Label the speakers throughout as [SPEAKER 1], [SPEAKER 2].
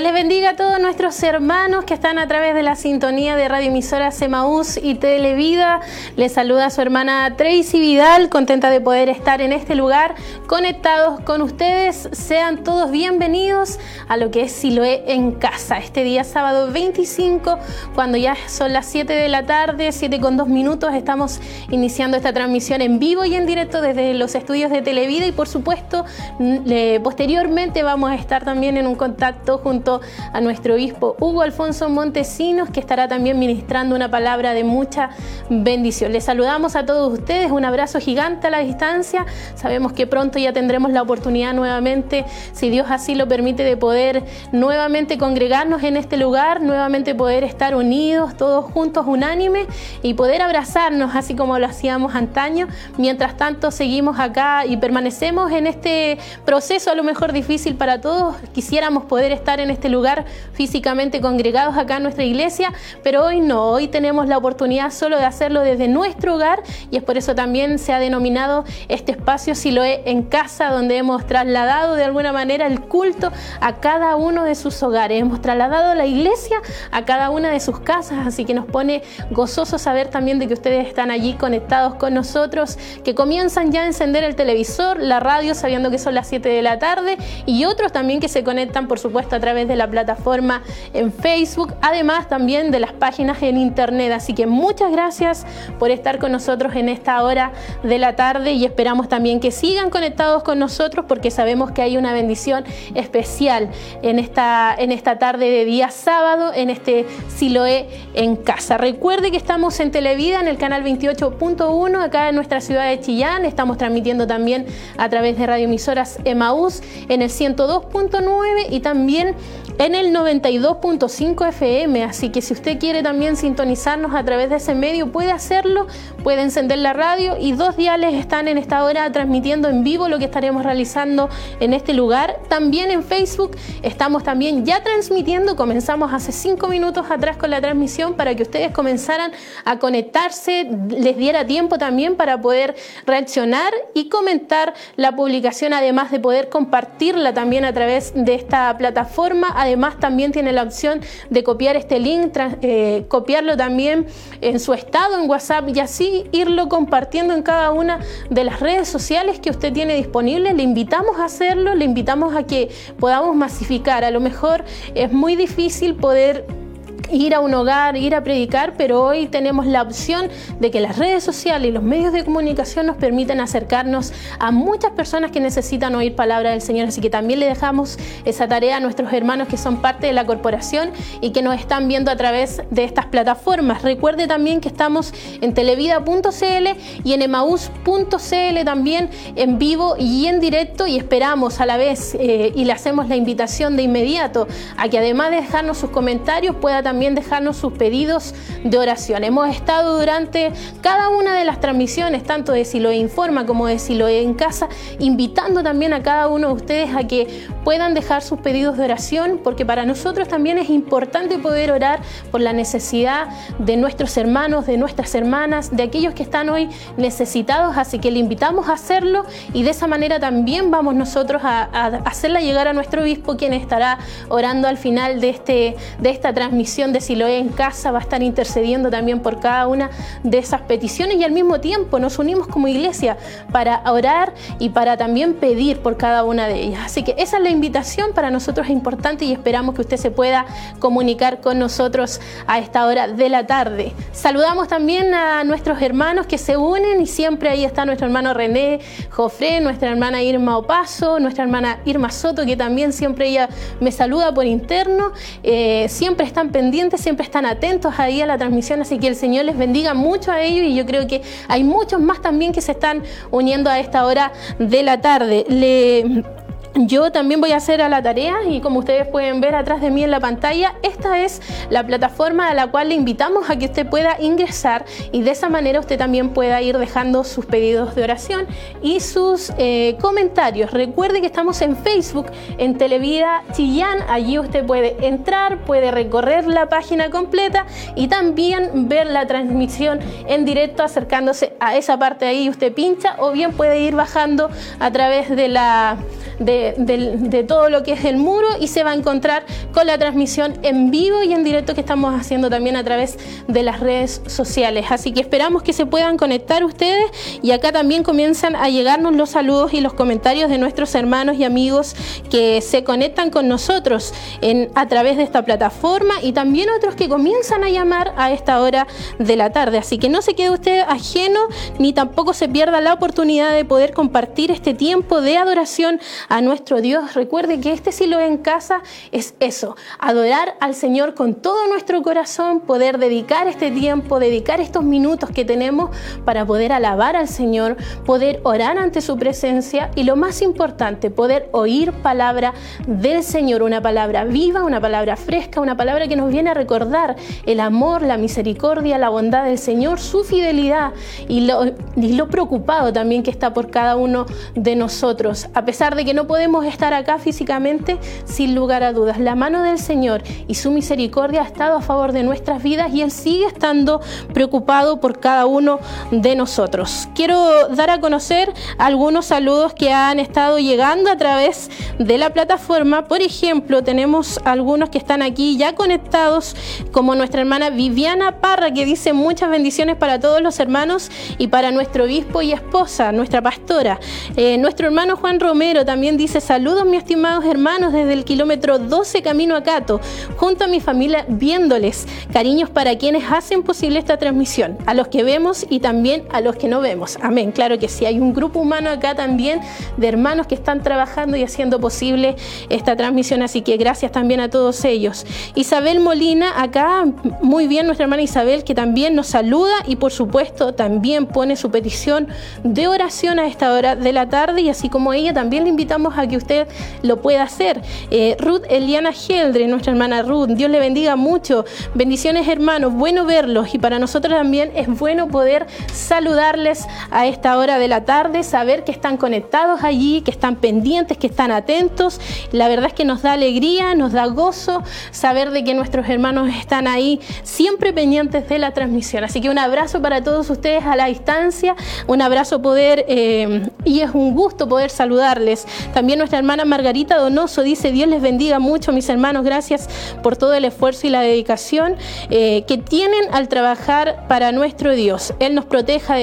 [SPEAKER 1] Les bendiga a todos nuestros hermanos que están a través de la sintonía de Radio Emisora Semaús y Televida. Les saluda a su hermana Tracy Vidal, contenta de poder estar en este lugar conectados con ustedes. Sean todos bienvenidos a lo que es Siloé en casa. Este día sábado 25, cuando ya son las 7 de la tarde, 7 con 2 minutos, estamos iniciando esta transmisión en vivo y en directo desde los estudios de Televida y por supuesto posteriormente vamos a estar también en un contacto junto a nuestro obispo Hugo Alfonso Montesinos, que estará también ministrando una palabra de mucha bendición. Les saludamos a todos ustedes, un abrazo gigante a la distancia. Sabemos que pronto ya tendremos la oportunidad nuevamente, si Dios así lo permite, de poder nuevamente congregarnos en este lugar, nuevamente poder estar unidos, todos juntos, unánimes, y poder abrazarnos así como lo hacíamos antaño. Mientras tanto, seguimos acá y permanecemos en este proceso a lo mejor difícil para todos. Quisiéramos poder estar en este lugar físicamente congregados acá en nuestra iglesia, pero hoy no, hoy tenemos la oportunidad solo de hacerlo desde nuestro hogar y es por eso también se ha denominado este espacio Siloé en casa, donde hemos trasladado de alguna manera el culto a cada uno de sus hogares, hemos trasladado la iglesia a cada una de sus casas, así que nos pone gozoso saber también de que ustedes están allí conectados con nosotros, que comienzan ya a encender el televisor, la radio, sabiendo que son las 7 de la tarde, y otros también que se conectan, por supuesto, a través de la plataforma en Facebook, además también de las páginas en internet. Así que muchas gracias por estar con nosotros en esta hora de la tarde y esperamos también que sigan conectados con nosotros porque sabemos que hay una bendición especial en esta, en esta tarde de día sábado en este Siloé en casa. Recuerde que estamos en Televida en el canal 28.1 acá en nuestra ciudad de Chillán. Estamos transmitiendo también a través de radioemisoras Emaús en el 102.9 y también en el 92.5 FM, así que si usted quiere también sintonizarnos a través de ese medio, puede hacerlo, puede encender la radio y dos diales están en esta hora transmitiendo en vivo lo que estaremos realizando en este lugar. También en Facebook estamos también ya transmitiendo, comenzamos hace cinco minutos atrás con la transmisión para que ustedes comenzaran a conectarse, les diera tiempo también para poder reaccionar y comentar la publicación, además de poder compartirla también a través de esta plataforma Además, también tiene la opción de copiar este link, eh, copiarlo también en su estado en WhatsApp y así irlo compartiendo en cada una de las redes sociales que usted tiene disponibles. Le invitamos a hacerlo, le invitamos a que podamos masificar. A lo mejor es muy difícil poder ir a un hogar, ir a predicar, pero hoy tenemos la opción de que las redes sociales y los medios de comunicación nos permiten acercarnos a muchas personas que necesitan oír palabra del Señor. Así que también le dejamos esa tarea a nuestros hermanos que son parte de la corporación y que nos están viendo a través de estas plataformas. Recuerde también que estamos en televida.cl y en emaús.cl también en vivo y en directo y esperamos a la vez eh, y le hacemos la invitación de inmediato a que además de dejarnos sus comentarios pueda también dejarnos sus pedidos de oración. Hemos estado durante cada una de las transmisiones, tanto de Siloe Informa como de Siloe en Casa, invitando también a cada uno de ustedes a que puedan dejar sus pedidos de oración, porque para nosotros también es importante poder orar por la necesidad de nuestros hermanos, de nuestras hermanas, de aquellos que están hoy necesitados, así que le invitamos a hacerlo y de esa manera también vamos nosotros a, hacerla llegar a nuestro obispo, quien estará orando al final de, este, de esta transmisión de Siloé en casa va a estar intercediendo también por cada una de esas peticiones y al mismo tiempo nos unimos como iglesia para orar y para también pedir por cada una de ellas. Así que esa es la invitación para nosotros es importante y esperamos que usted se pueda comunicar con nosotros a esta hora de la tarde. Saludamos también a nuestros hermanos que se unen y siempre ahí está nuestro hermano René Jofré, nuestra hermana Irma Opaso, nuestra hermana Irma Soto, que también siempre ella me saluda por interno. Eh, siempre están pendientes siempre están atentos ahí a la transmisión, así que el Señor les bendiga mucho a ellos y yo creo que hay muchos más también que se están uniendo a esta hora de la tarde. Yo también voy a hacer a la tarea y como ustedes pueden ver atrás de mí en la pantalla, esta es la plataforma a la cual le invitamos a que usted pueda ingresar y de esa manera usted también pueda ir dejando sus pedidos de oración y sus eh, comentarios. Recuerde que estamos en Facebook, en Televida Chillán, allí usted puede entrar, puede recorrer la página completa y también ver la transmisión en directo acercándose a esa parte ahí, usted pincha o bien puede ir bajando a través de la... De de, todo lo que es el muro y se va a encontrar con la transmisión en vivo y en directo que estamos haciendo también a través de las redes sociales. Así que esperamos que se puedan conectar ustedes y acá también comienzan a llegarnos los saludos y los comentarios de nuestros hermanos y amigos que se conectan con nosotros a través de esta plataforma y también otros que comienzan a llamar a esta hora de la tarde. Así que no se quede usted ajeno ni tampoco se pierda la oportunidad de poder compartir este tiempo de adoración a nuestro Dios. Recuerde que este silo en casa es eso, adorar al Señor con todo nuestro corazón, poder dedicar este tiempo, dedicar estos minutos que tenemos para poder alabar al Señor, poder orar ante su presencia y lo más importante, poder oír palabra del Señor, una palabra viva, una palabra fresca, una palabra que nos viene a recordar el amor, la misericordia, la bondad del Señor, su fidelidad y lo, y lo preocupado también que está por cada uno de nosotros. A pesar de que no podemos estar acá físicamente, sin lugar a dudas, la mano del Señor y su misericordia ha estado a favor de nuestras vidas y Él sigue estando preocupado por cada uno de nosotros. Quiero dar a conocer algunos saludos que han estado llegando a través de la plataforma. Por ejemplo, tenemos algunos que están aquí ya conectados, como nuestra hermana Viviana Parra, que dice muchas bendiciones para todos los hermanos y para nuestro obispo y esposa, nuestra pastora. Eh, nuestro hermano Juan Romero también saludos, mis estimados hermanos, desde el kilómetro 12 camino a Cato, junto a mi familia viéndoles. Cariños para quienes hacen posible esta transmisión, a los que vemos y también a los que no vemos. Amén. Claro que sí, hay un grupo humano acá también de hermanos que están trabajando y haciendo posible esta transmisión, así que gracias también a todos ellos. Isabel Molina, acá muy bien nuestra hermana Isabel, que también nos saluda y por supuesto también pone su petición de oración a esta hora de la tarde y así como ella también le invitamos a que usted lo pueda hacer. Eh, Ruth Eliana Geldre, nuestra hermana Ruth, Dios le bendiga mucho. Bendiciones hermanos, bueno verlos y para nosotros también es bueno poder saludarles a esta hora de la tarde, saber que están conectados allí, que están pendientes, que están atentos. La verdad es que nos da alegría, nos da gozo saber de que nuestros hermanos están ahí siempre pendientes de la transmisión. Así que un abrazo para todos ustedes a la distancia, un abrazo poder eh, y es un gusto poder saludarles. También nuestra hermana Margarita Donoso dice, Dios les bendiga mucho mis hermanos, gracias por todo el esfuerzo y la dedicación eh, que tienen al trabajar para nuestro Dios. Él nos proteja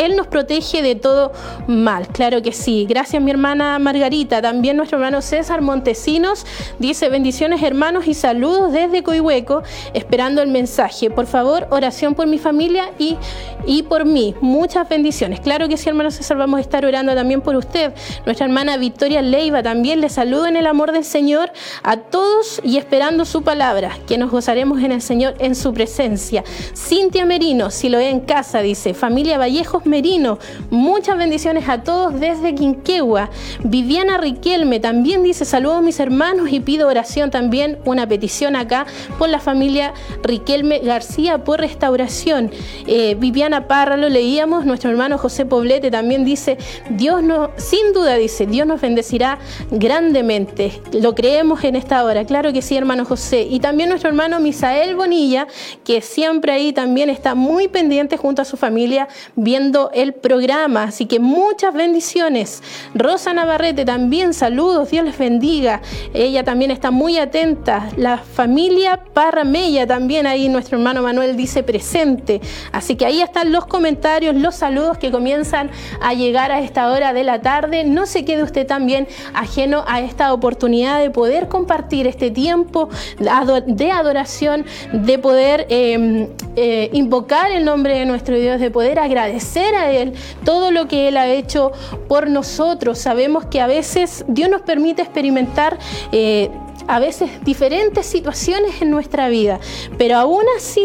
[SPEAKER 1] él nos protege de todo mal, claro que sí. Gracias mi hermana Margarita. También nuestro hermano César Montesinos dice bendiciones hermanos y saludos desde Coihueco, esperando el mensaje. Por favor, oración por mi familia y, y por mí. Muchas bendiciones. Claro que sí, hermano César, vamos a estar orando también por usted. Nuestra hermana Victoria Leiva también le saluda en el amor del Señor a todos y esperando su palabra, que nos gozaremos en el Señor en su presencia. Cintia Merino, si lo ve en casa, dice, familia Vallejos Merino. Muchas bendiciones a todos desde Quinquegua. Viviana Riquelme también dice saludos a mis hermanos y pido oración también, una petición acá por la familia Riquelme García por restauración. Eh, Viviana Parra lo leíamos, nuestro hermano José Poblete también dice, Dios no, sin duda dice, Dios nos bendecirá grandemente. Lo creemos en esta hora, claro que sí, hermano José. Y también nuestro hermano Misael Bonilla, que siempre ahí también está muy pendiente junto a su familia viendo el programa, así que muchas bendiciones. Rosa Navarrete también saludos, Dios les bendiga. Ella también está muy atenta. La familia Parramella también ahí nuestro hermano Manuel dice presente. Así que ahí están los comentarios, los saludos que comienzan a llegar a esta hora de la tarde. No se quede usted también ajeno a esta oportunidad de poder compartir este tiempo de adoración, de poder em, eh, invocar el nombre de nuestro Dios, de poder agradecer a Él todo lo que Él ha hecho por nosotros. Sabemos que a veces Dios nos permite experimentar eh, a veces diferentes situaciones en nuestra vida, pero aún así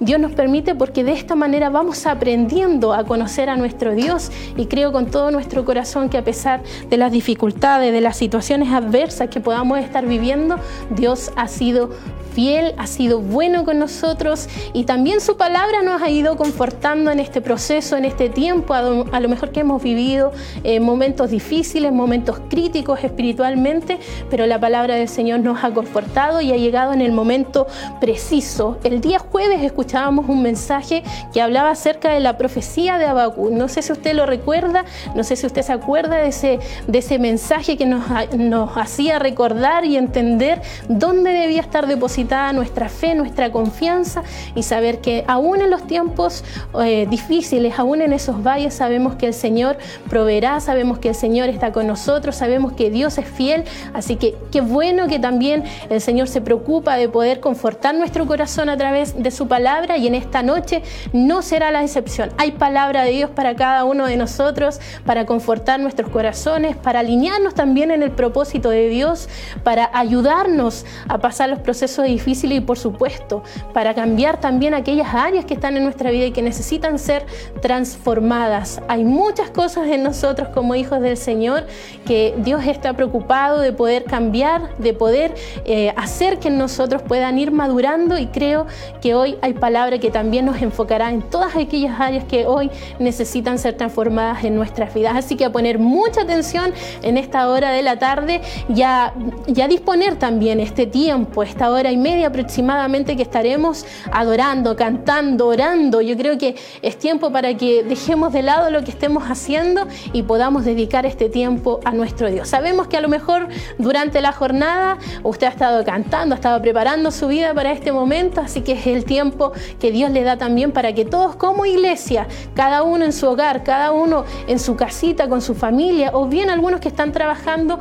[SPEAKER 1] Dios nos permite porque de esta manera vamos aprendiendo a conocer a nuestro Dios y creo con todo nuestro corazón que a pesar de las dificultades, de las situaciones adversas que podamos estar viviendo, Dios ha sido fiel, ha sido bueno con nosotros y también su palabra nos ha ido confortando en este proceso, en este tiempo, a lo, mejor que hemos vivido eh, momentos difíciles, momentos críticos espiritualmente, pero la palabra del Señor nos ha confortado y ha llegado en el momento preciso. El día jueves escuchábamos un mensaje que hablaba acerca de la profecía de Abacú. No sé si usted lo recuerda, no sé si usted se acuerda de ese, de ese mensaje que nos, nos hacía recordar y entender dónde debía estar depositada nuestra fe, nuestra confianza y saber que aún en los tiempos eh, difíciles, aún en esos valles, sabemos que el Señor proveerá, sabemos que el Señor está con nosotros, sabemos que Dios es fiel, así que qué bueno que también el Señor se preocupa de poder confortar nuestro corazón a través de su palabra y en esta noche no será la excepción. Hay palabra de Dios para cada uno de nosotros, para confortar nuestros corazones, para alinearnos también en el propósito de Dios, para ayudarnos a pasar los procesos difíciles y por supuesto para cambiar también aquellas áreas que están en nuestra vida y que necesitan ser transformadas. Hay muchas cosas en nosotros como hijos del Señor que Dios está preocupado de poder cambiar, de poder eh, hacer que nosotros puedan ir madurando y creo que hoy hay palabra que también nos enfocará en todas aquellas áreas que hoy necesitan ser transformadas en nuestras vidas. Así que a poner mucha atención en esta hora de la tarde y a, disponer también este tiempo, esta hora y media aproximadamente que estaremos adorando, cantando, orando. Yo creo que es tiempo para que dejemos de lado lo que estemos haciendo y podamos dedicar este tiempo a nuestro Dios. Sabemos que a lo mejor durante la jornada usted ha estado cantando, ha estado preparando su vida para este momento, así que es el tiempo que Dios le da también para que todos como iglesia, cada uno en su hogar, cada uno en su casita, con su familia, o bien algunos que están trabajando,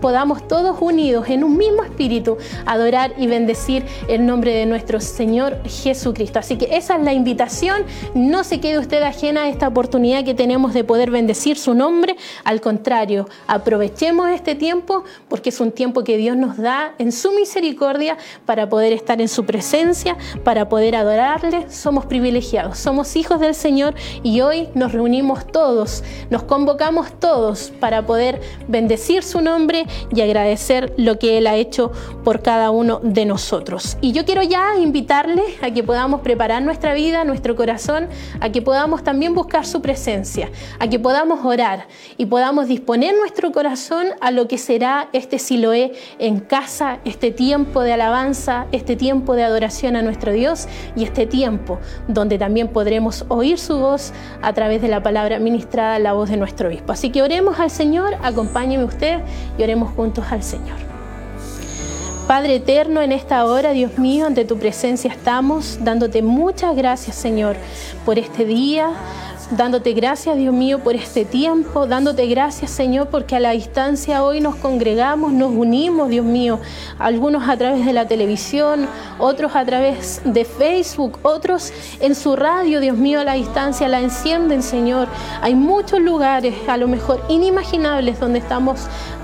[SPEAKER 1] podamos todos unidos en un mismo espíritu adorar y bendecir el nombre de nuestro Señor Jesucristo. Así que esa es la invitación, no se quede usted ajena a esta oportunidad que tenemos de poder bendecir su nombre, al contrario, aprovechemos este tiempo porque es un tiempo que Dios nos da en su misericordia para poder estar en su presencia, para poder adorarle. Somos privilegiados, somos hijos del Señor y hoy nos reunimos todos, nos convocamos todos para poder bendecir su nombre y agradecer lo que Él ha hecho por cada uno de nosotros. Y yo quiero ya invitarle a que podamos preparar nuestra vida, nuestro corazón, a que podamos también buscar su presencia, a que podamos orar y podamos disponer nuestro corazón a lo que será este Siloé en casa, este tiempo de alabanza, este tiempo de adoración a nuestro Dios y este tiempo donde también podremos oír su voz a través de la palabra ministrada, la voz de nuestro obispo. Así que oremos al Señor, acompáñeme usted y oremos juntos al Señor. Padre eterno, en esta hora, Dios mío, ante tu presencia estamos, dándote muchas gracias, Señor, por este día, dándote gracias, Dios mío, por este tiempo, dándote gracias, Señor, porque a la distancia hoy nos congregamos, nos unimos, Dios mío, algunos a través de la televisión, otros a través de Facebook, otros en su radio, Dios mío, a la distancia la encienden, Señor. Hay muchos lugares, a lo mejor inimaginables, donde estamos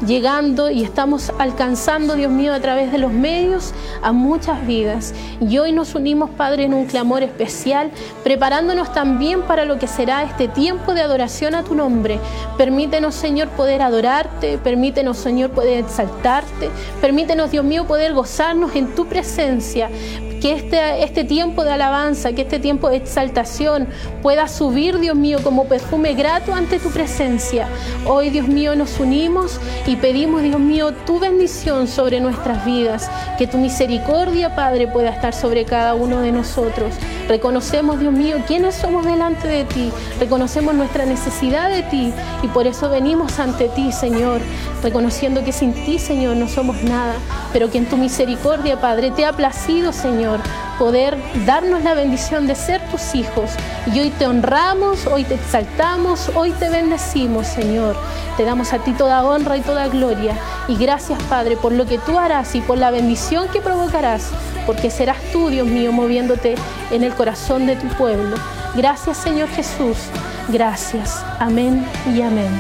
[SPEAKER 1] llegando y estamos alcanzando, Dios mío, a través de los medios a muchas vidas. Y hoy nos unimos, Padre, en un clamor especial, preparándonos también para lo que será este tiempo de adoración a tu nombre. Permítenos, Señor, poder adorarte, permítenos, Señor, poder exaltarte, permítenos, Dios mío, poder gozarnos en tu presencia que este, este tiempo de alabanza, que este tiempo de exaltación pueda subir, Dios mío, como perfume grato ante tu presencia. Hoy, Dios mío, nos unimos y pedimos, Dios mío, tu bendición sobre nuestras vidas, que tu misericordia, Padre, pueda estar sobre cada uno de nosotros. Reconocemos, Dios mío, quiénes somos delante de ti, reconocemos nuestra necesidad de ti y por eso venimos ante ti, Señor, reconociendo que sin ti, Señor, no somos nada, pero que en tu misericordia, Padre, te ha placido, Señor, poder darnos la bendición de ser tus hijos. Y hoy te honramos, hoy te exaltamos, hoy te bendecimos, Señor. Te damos a ti toda honra y toda gloria. Y gracias, Padre, por lo que tú harás y por la bendición que provocarás, porque serás tú, Dios mío, moviéndote en el corazón de tu pueblo. Gracias, Señor Jesús. Gracias. Amén y amén.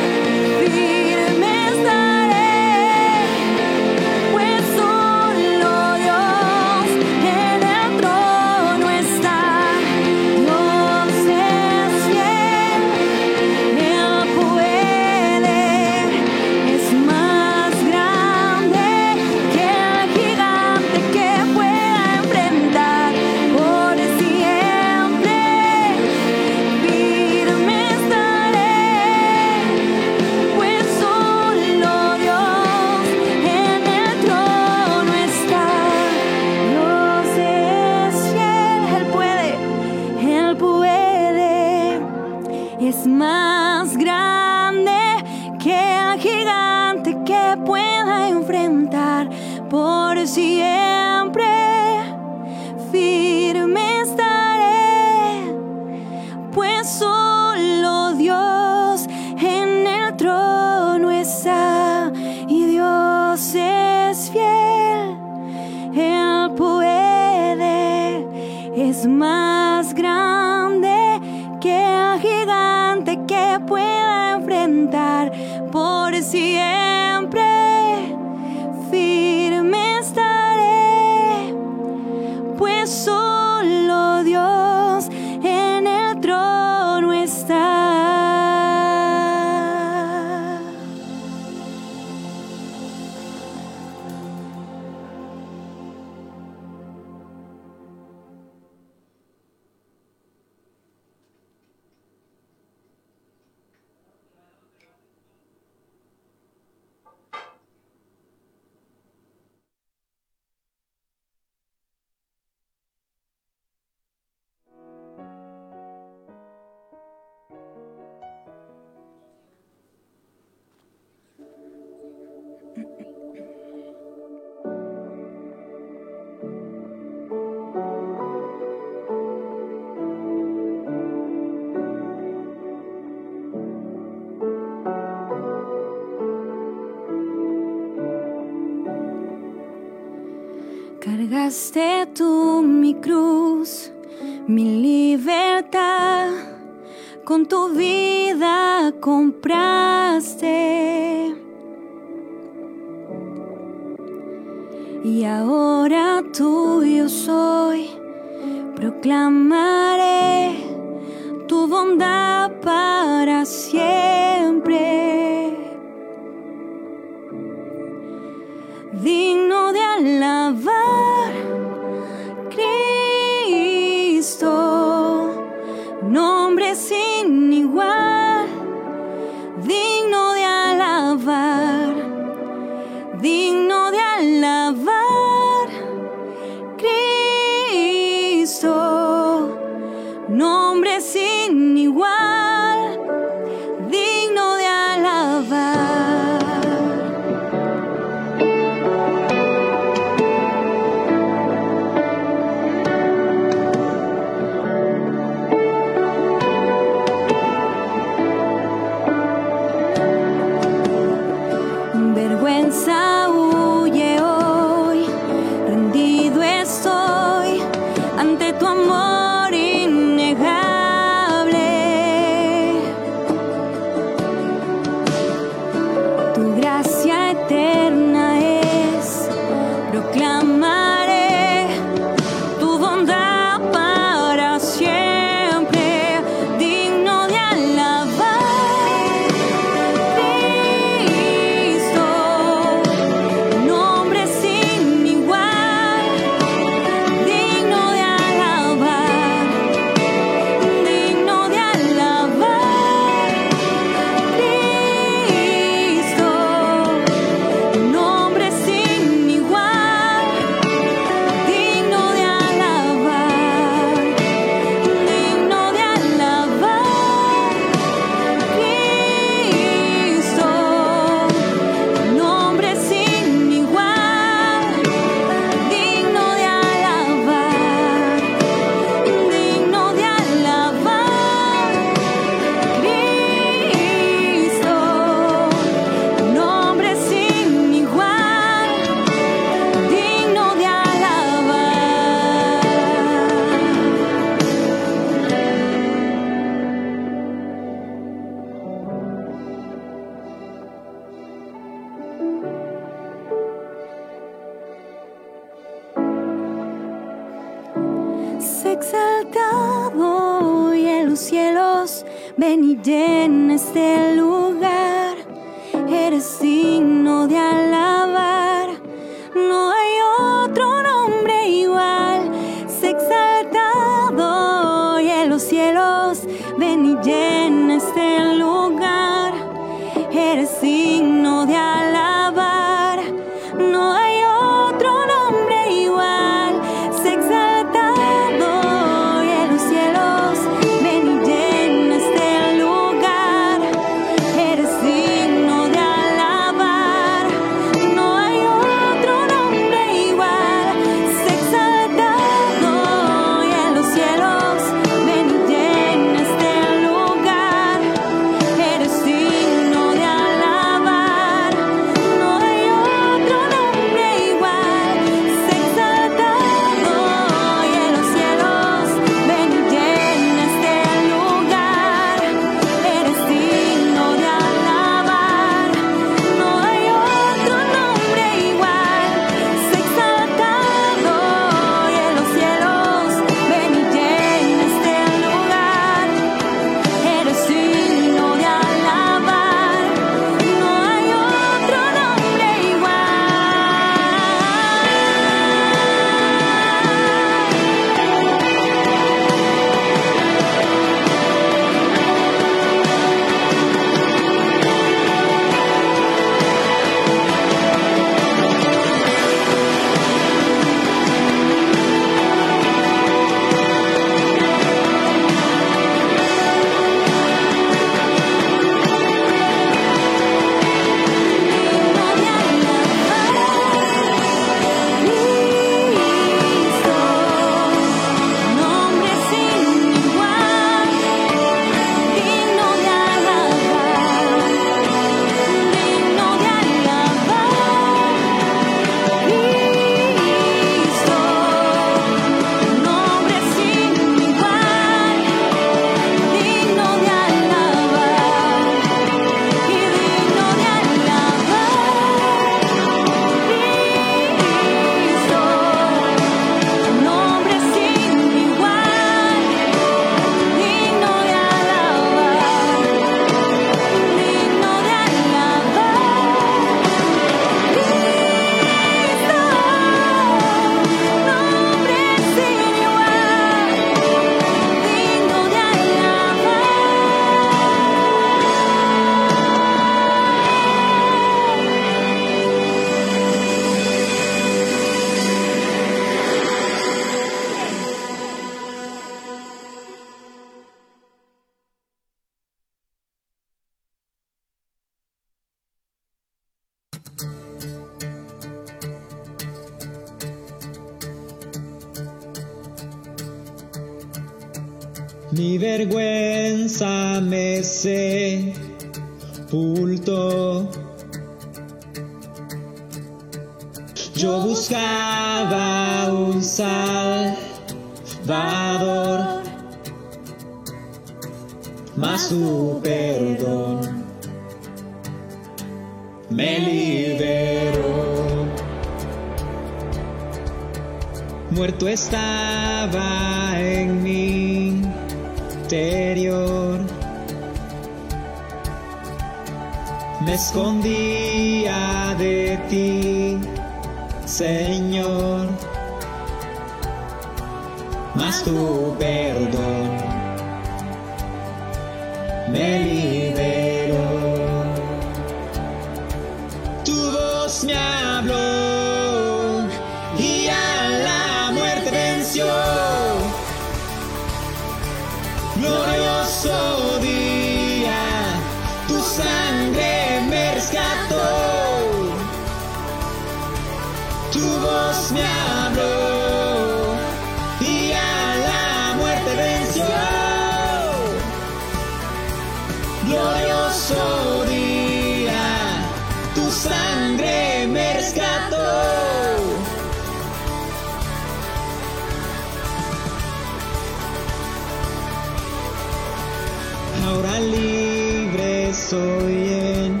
[SPEAKER 2] Ahora
[SPEAKER 3] libre soy en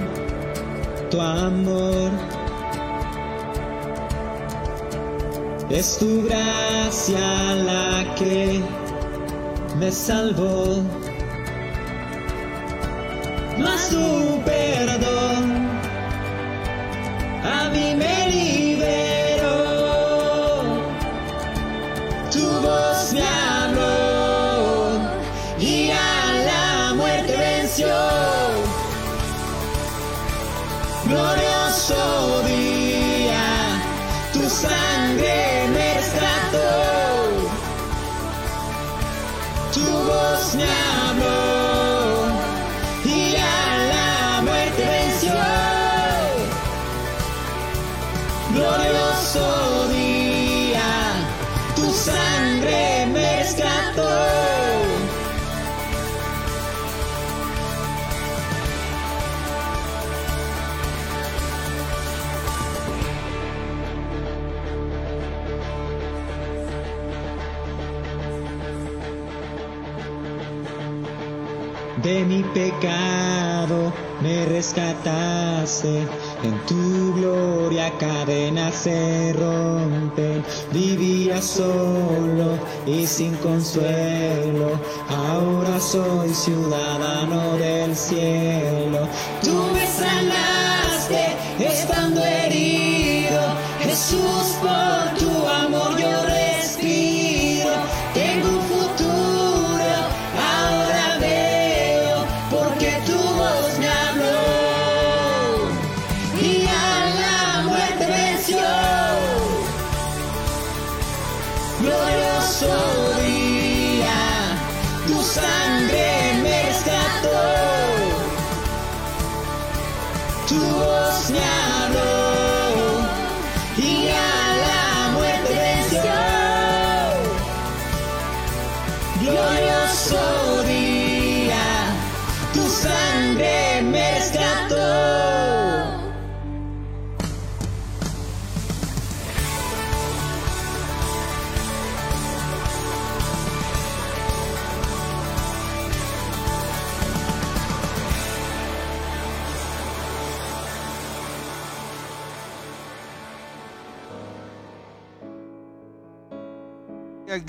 [SPEAKER 3] tu amor. Es tu gracia la que me salvó. Mas tu perdón a mí me rescataste, en tu gloria cadenas se rompen. Vivía solo y sin consuelo, ahora soy ciudadano del cielo.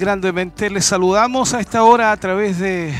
[SPEAKER 4] Grandemente les saludamos a esta hora a través de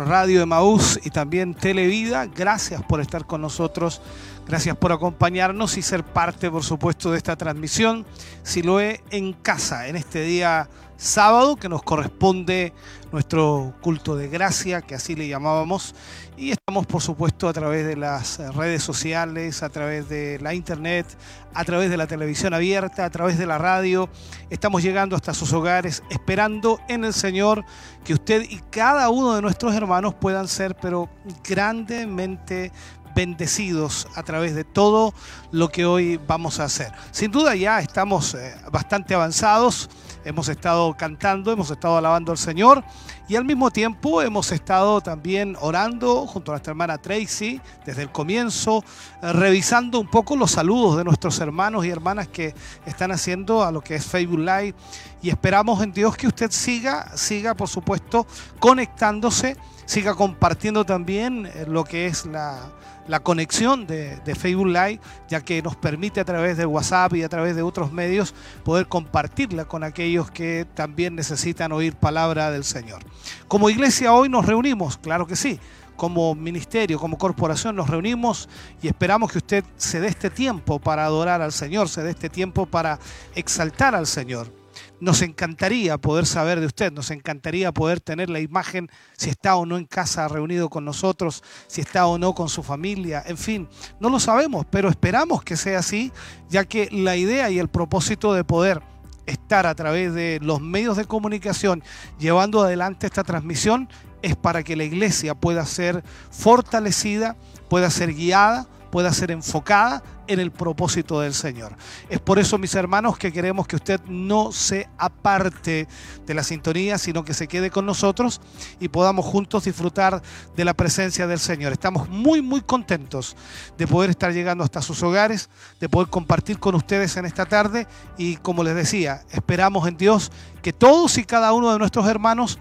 [SPEAKER 4] Radio Emaús y también Televida. Gracias por estar con nosotros, gracias por acompañarnos y ser parte, por supuesto, de esta transmisión. Siloé en casa, en este día sábado que nos corresponde nuestro culto de gracia, que así le llamábamos. Y estamos, por supuesto, a través de las redes sociales, a través de la internet, a través de la televisión abierta, a través de la radio. Estamos llegando hasta sus hogares, esperando en el Señor que usted y cada uno de nuestros hermanos puedan ser, pero grandemente bendecidos a través de todo lo que hoy vamos a hacer. Sin duda ya estamos eh, bastante avanzados, hemos estado cantando, hemos estado alabando al Señor Y al mismo tiempo hemos estado también orando junto a nuestra hermana Tracy desde el comienzo, eh, revisando un poco los saludos de nuestros hermanos y hermanas que están haciendo a lo que es Facebook Live. Y esperamos en Dios que usted siga, siga por supuesto conectándose, siga compartiendo también eh, lo que es la, la conexión de, Facebook Live, ya que nos permite a través de WhatsApp y a través de otros medios poder compartirla con aquellos que también necesitan oír palabra del Señor. Como iglesia hoy nos reunimos, claro que sí, como ministerio, como corporación nos reunimos y esperamos que usted se dé este tiempo para adorar al Señor, se dé este tiempo para exaltar al Señor. Nos encantaría poder saber de usted, nos encantaría poder tener la imagen si está o no en casa reunido con nosotros, si está o no con su familia, en fin, no lo sabemos, pero esperamos que sea así, ya que la idea y el propósito de poder estar a través de los medios de comunicación llevando adelante esta transmisión es para que la iglesia pueda ser fortalecida, pueda ser guiada, pueda ser enfocada en el propósito del Señor. Es por eso, mis hermanos, que queremos que usted no se aparte de la sintonía, sino que se quede con nosotros y podamos juntos disfrutar de la presencia del Señor. Estamos muy, muy contentos de poder estar llegando hasta sus hogares, de poder compartir con ustedes en esta tarde y, como les decía, esperamos en Dios que todos y cada uno de nuestros hermanos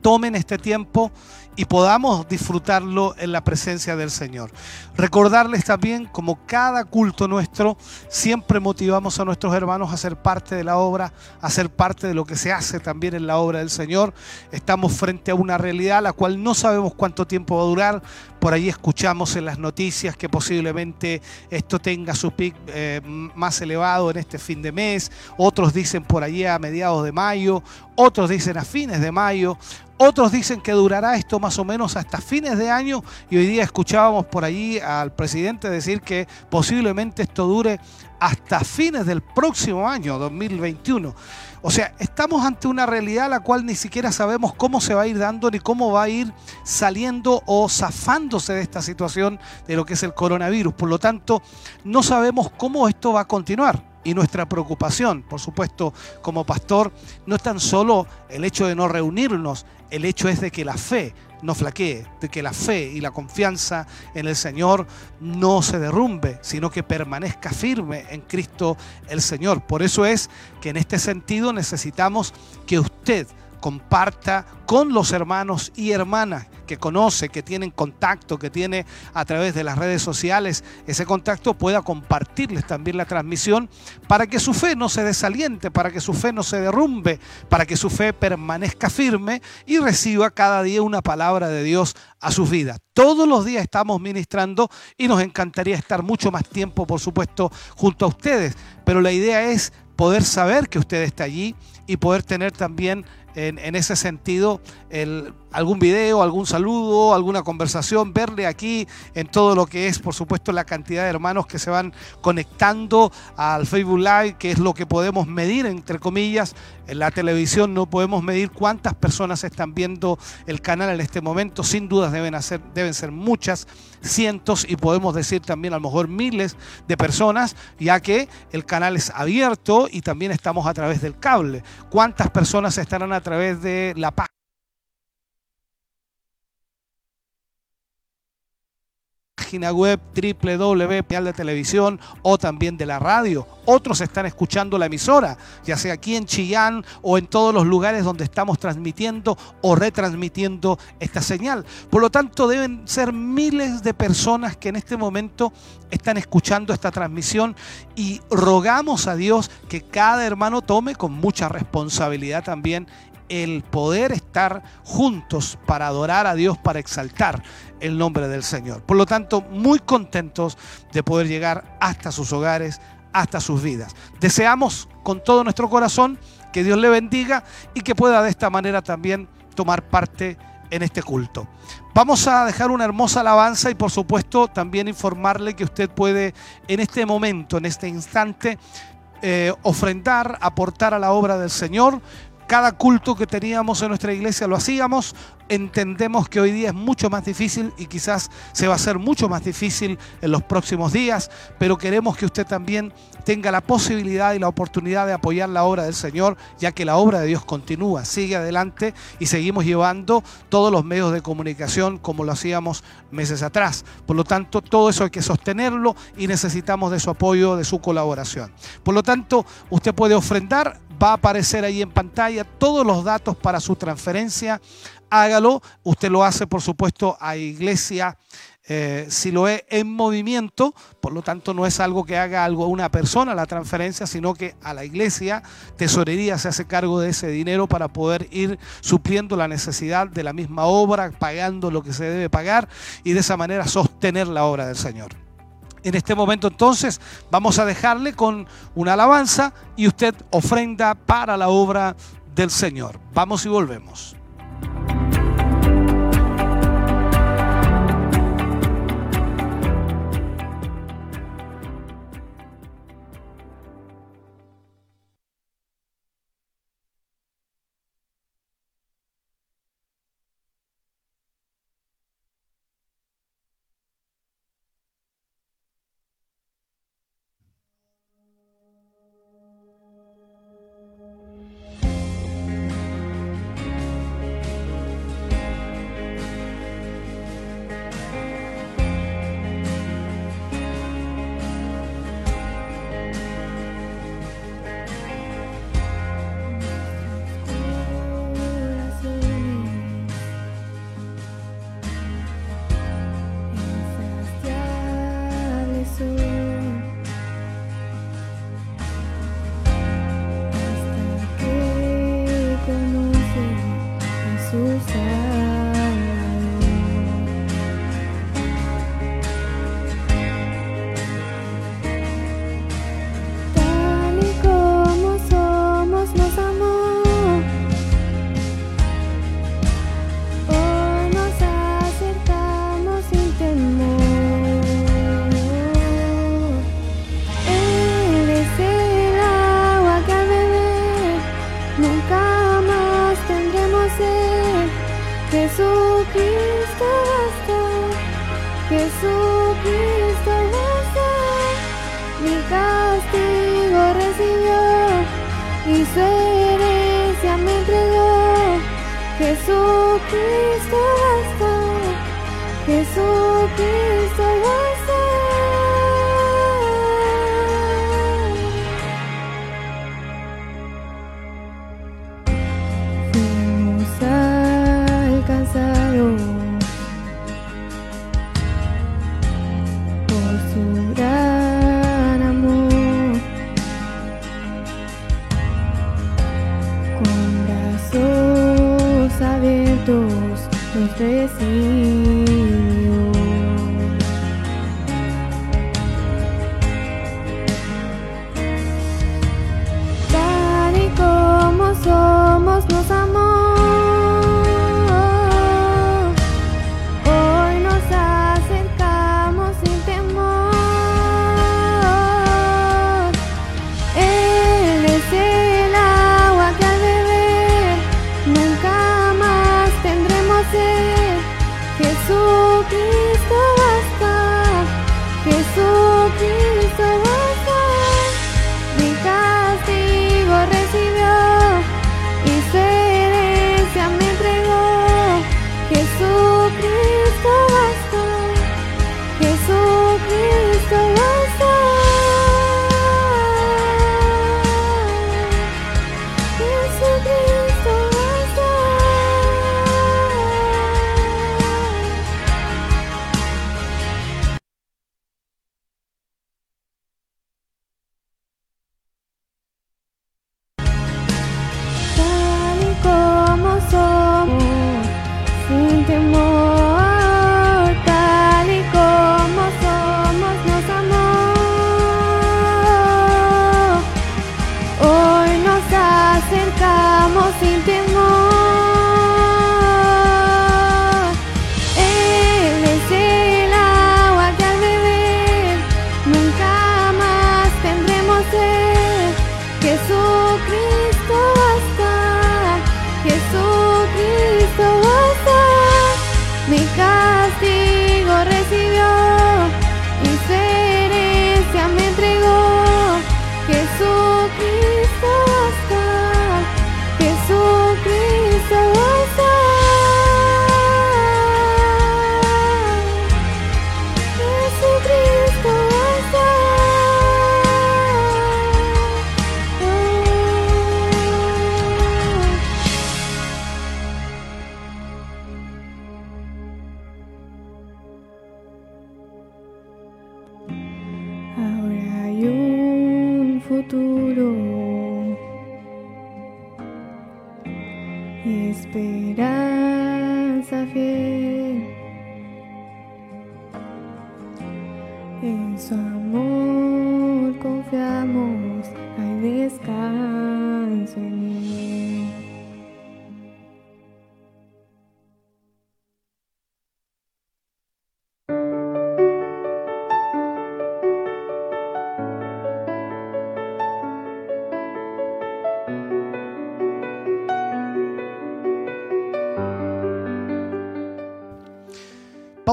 [SPEAKER 4] tomen este tiempo y podamos disfrutarlo en la presencia del Señor. Recordarles también, como cada culto nuestro, siempre motivamos a nuestros hermanos a ser parte de la obra, a ser parte de lo que se hace también en la obra del Señor. Estamos frente a una realidad la cual no sabemos cuánto tiempo va a durar. Por ahí escuchamos en las noticias que posiblemente esto tenga su pic eh, más elevado en este fin de mes. Otros dicen por allí a mediados de mayo, otros dicen a fines de mayo, otros dicen que durará esto más o menos hasta fines de año y hoy día escuchábamos por allí al presidente decir que posiblemente esto dure hasta fines del próximo año, 2021. O sea, estamos ante una realidad la cual ni siquiera sabemos cómo se va a ir dando ni cómo va a ir saliendo o zafándose de esta situación de lo que es el coronavirus. Por lo tanto, no sabemos cómo esto va a continuar. Y nuestra preocupación, por supuesto, como pastor, no es tan solo el hecho de no reunirnos, el hecho es de que la fe no flaquee, de que la fe y la confianza en el Señor no se derrumbe, sino que permanezca firme en Cristo el Señor. Por eso es que en este sentido necesitamos que usted comparta con los hermanos y hermanas que conoce, que tienen contacto, que tiene a través de las redes sociales, ese contacto pueda compartirles también la transmisión para que su fe no se desaliente, para que su fe no se derrumbe, para que su fe permanezca firme y reciba cada día una palabra de Dios a sus vidas. Todos los días estamos ministrando y nos encantaría estar mucho más tiempo, por supuesto, junto a ustedes, pero la idea es poder saber que usted está allí y poder tener también en, ese sentido algún video, algún saludo, alguna conversación, verle aquí en todo lo que es, por supuesto, la cantidad de hermanos que se van conectando al Facebook Live, que es lo que podemos medir, entre comillas. En la televisión no podemos medir cuántas personas están viendo el canal en este momento. Sin dudas deben, hacer, deben ser muchas, cientos y podemos decir también a lo mejor miles de personas, ya que el canal es abierto y también estamos a través del cable. ¿Cuántas personas estarán a través de la página? Página web www de televisión o también de la radio. Otros están escuchando la emisora, ya sea aquí en Chillán o en todos los lugares donde estamos transmitiendo o retransmitiendo esta señal. Por lo tanto, deben ser miles de personas que en este momento están escuchando esta transmisión y rogamos a Dios que cada hermano tome con mucha responsabilidad también el poder estar juntos para adorar a Dios, para exaltar el nombre del Señor. Por lo tanto, muy contentos de poder llegar hasta sus hogares, hasta sus vidas. Deseamos con todo nuestro corazón que Dios le bendiga y que pueda de esta manera también tomar parte en este culto. Vamos a dejar una hermosa alabanza y por supuesto también informarle que usted puede en este momento, en este instante, eh, ofrendar, aportar a la obra del Señor
[SPEAKER 2] cada culto que teníamos en nuestra iglesia lo hacíamos. Entendemos que hoy día es mucho más difícil y quizás se va a hacer mucho más difícil en los próximos días, pero queremos que usted también tenga la posibilidad y la oportunidad de apoyar la obra del Señor, ya que la obra de Dios continúa, sigue adelante y seguimos llevando todos los medios de comunicación como lo hacíamos meses atrás. Por lo tanto, todo eso hay que sostenerlo y necesitamos de su apoyo, de su colaboración. Por lo tanto, usted puede ofrendar, va a aparecer ahí en pantalla todos los datos para su transferencia. Hágalo, usted lo hace por supuesto a Iglesia eh, si lo es en movimiento, por lo tanto no es algo que haga algo una persona la transferencia, sino que a la iglesia, tesorería se hace cargo de ese dinero para poder ir supliendo la necesidad de la misma obra, pagando lo que se debe pagar y de esa manera sostener la obra del Señor. En este momento entonces vamos a dejarle con una alabanza y usted ofrenda para la obra del Señor. Vamos y volvemos.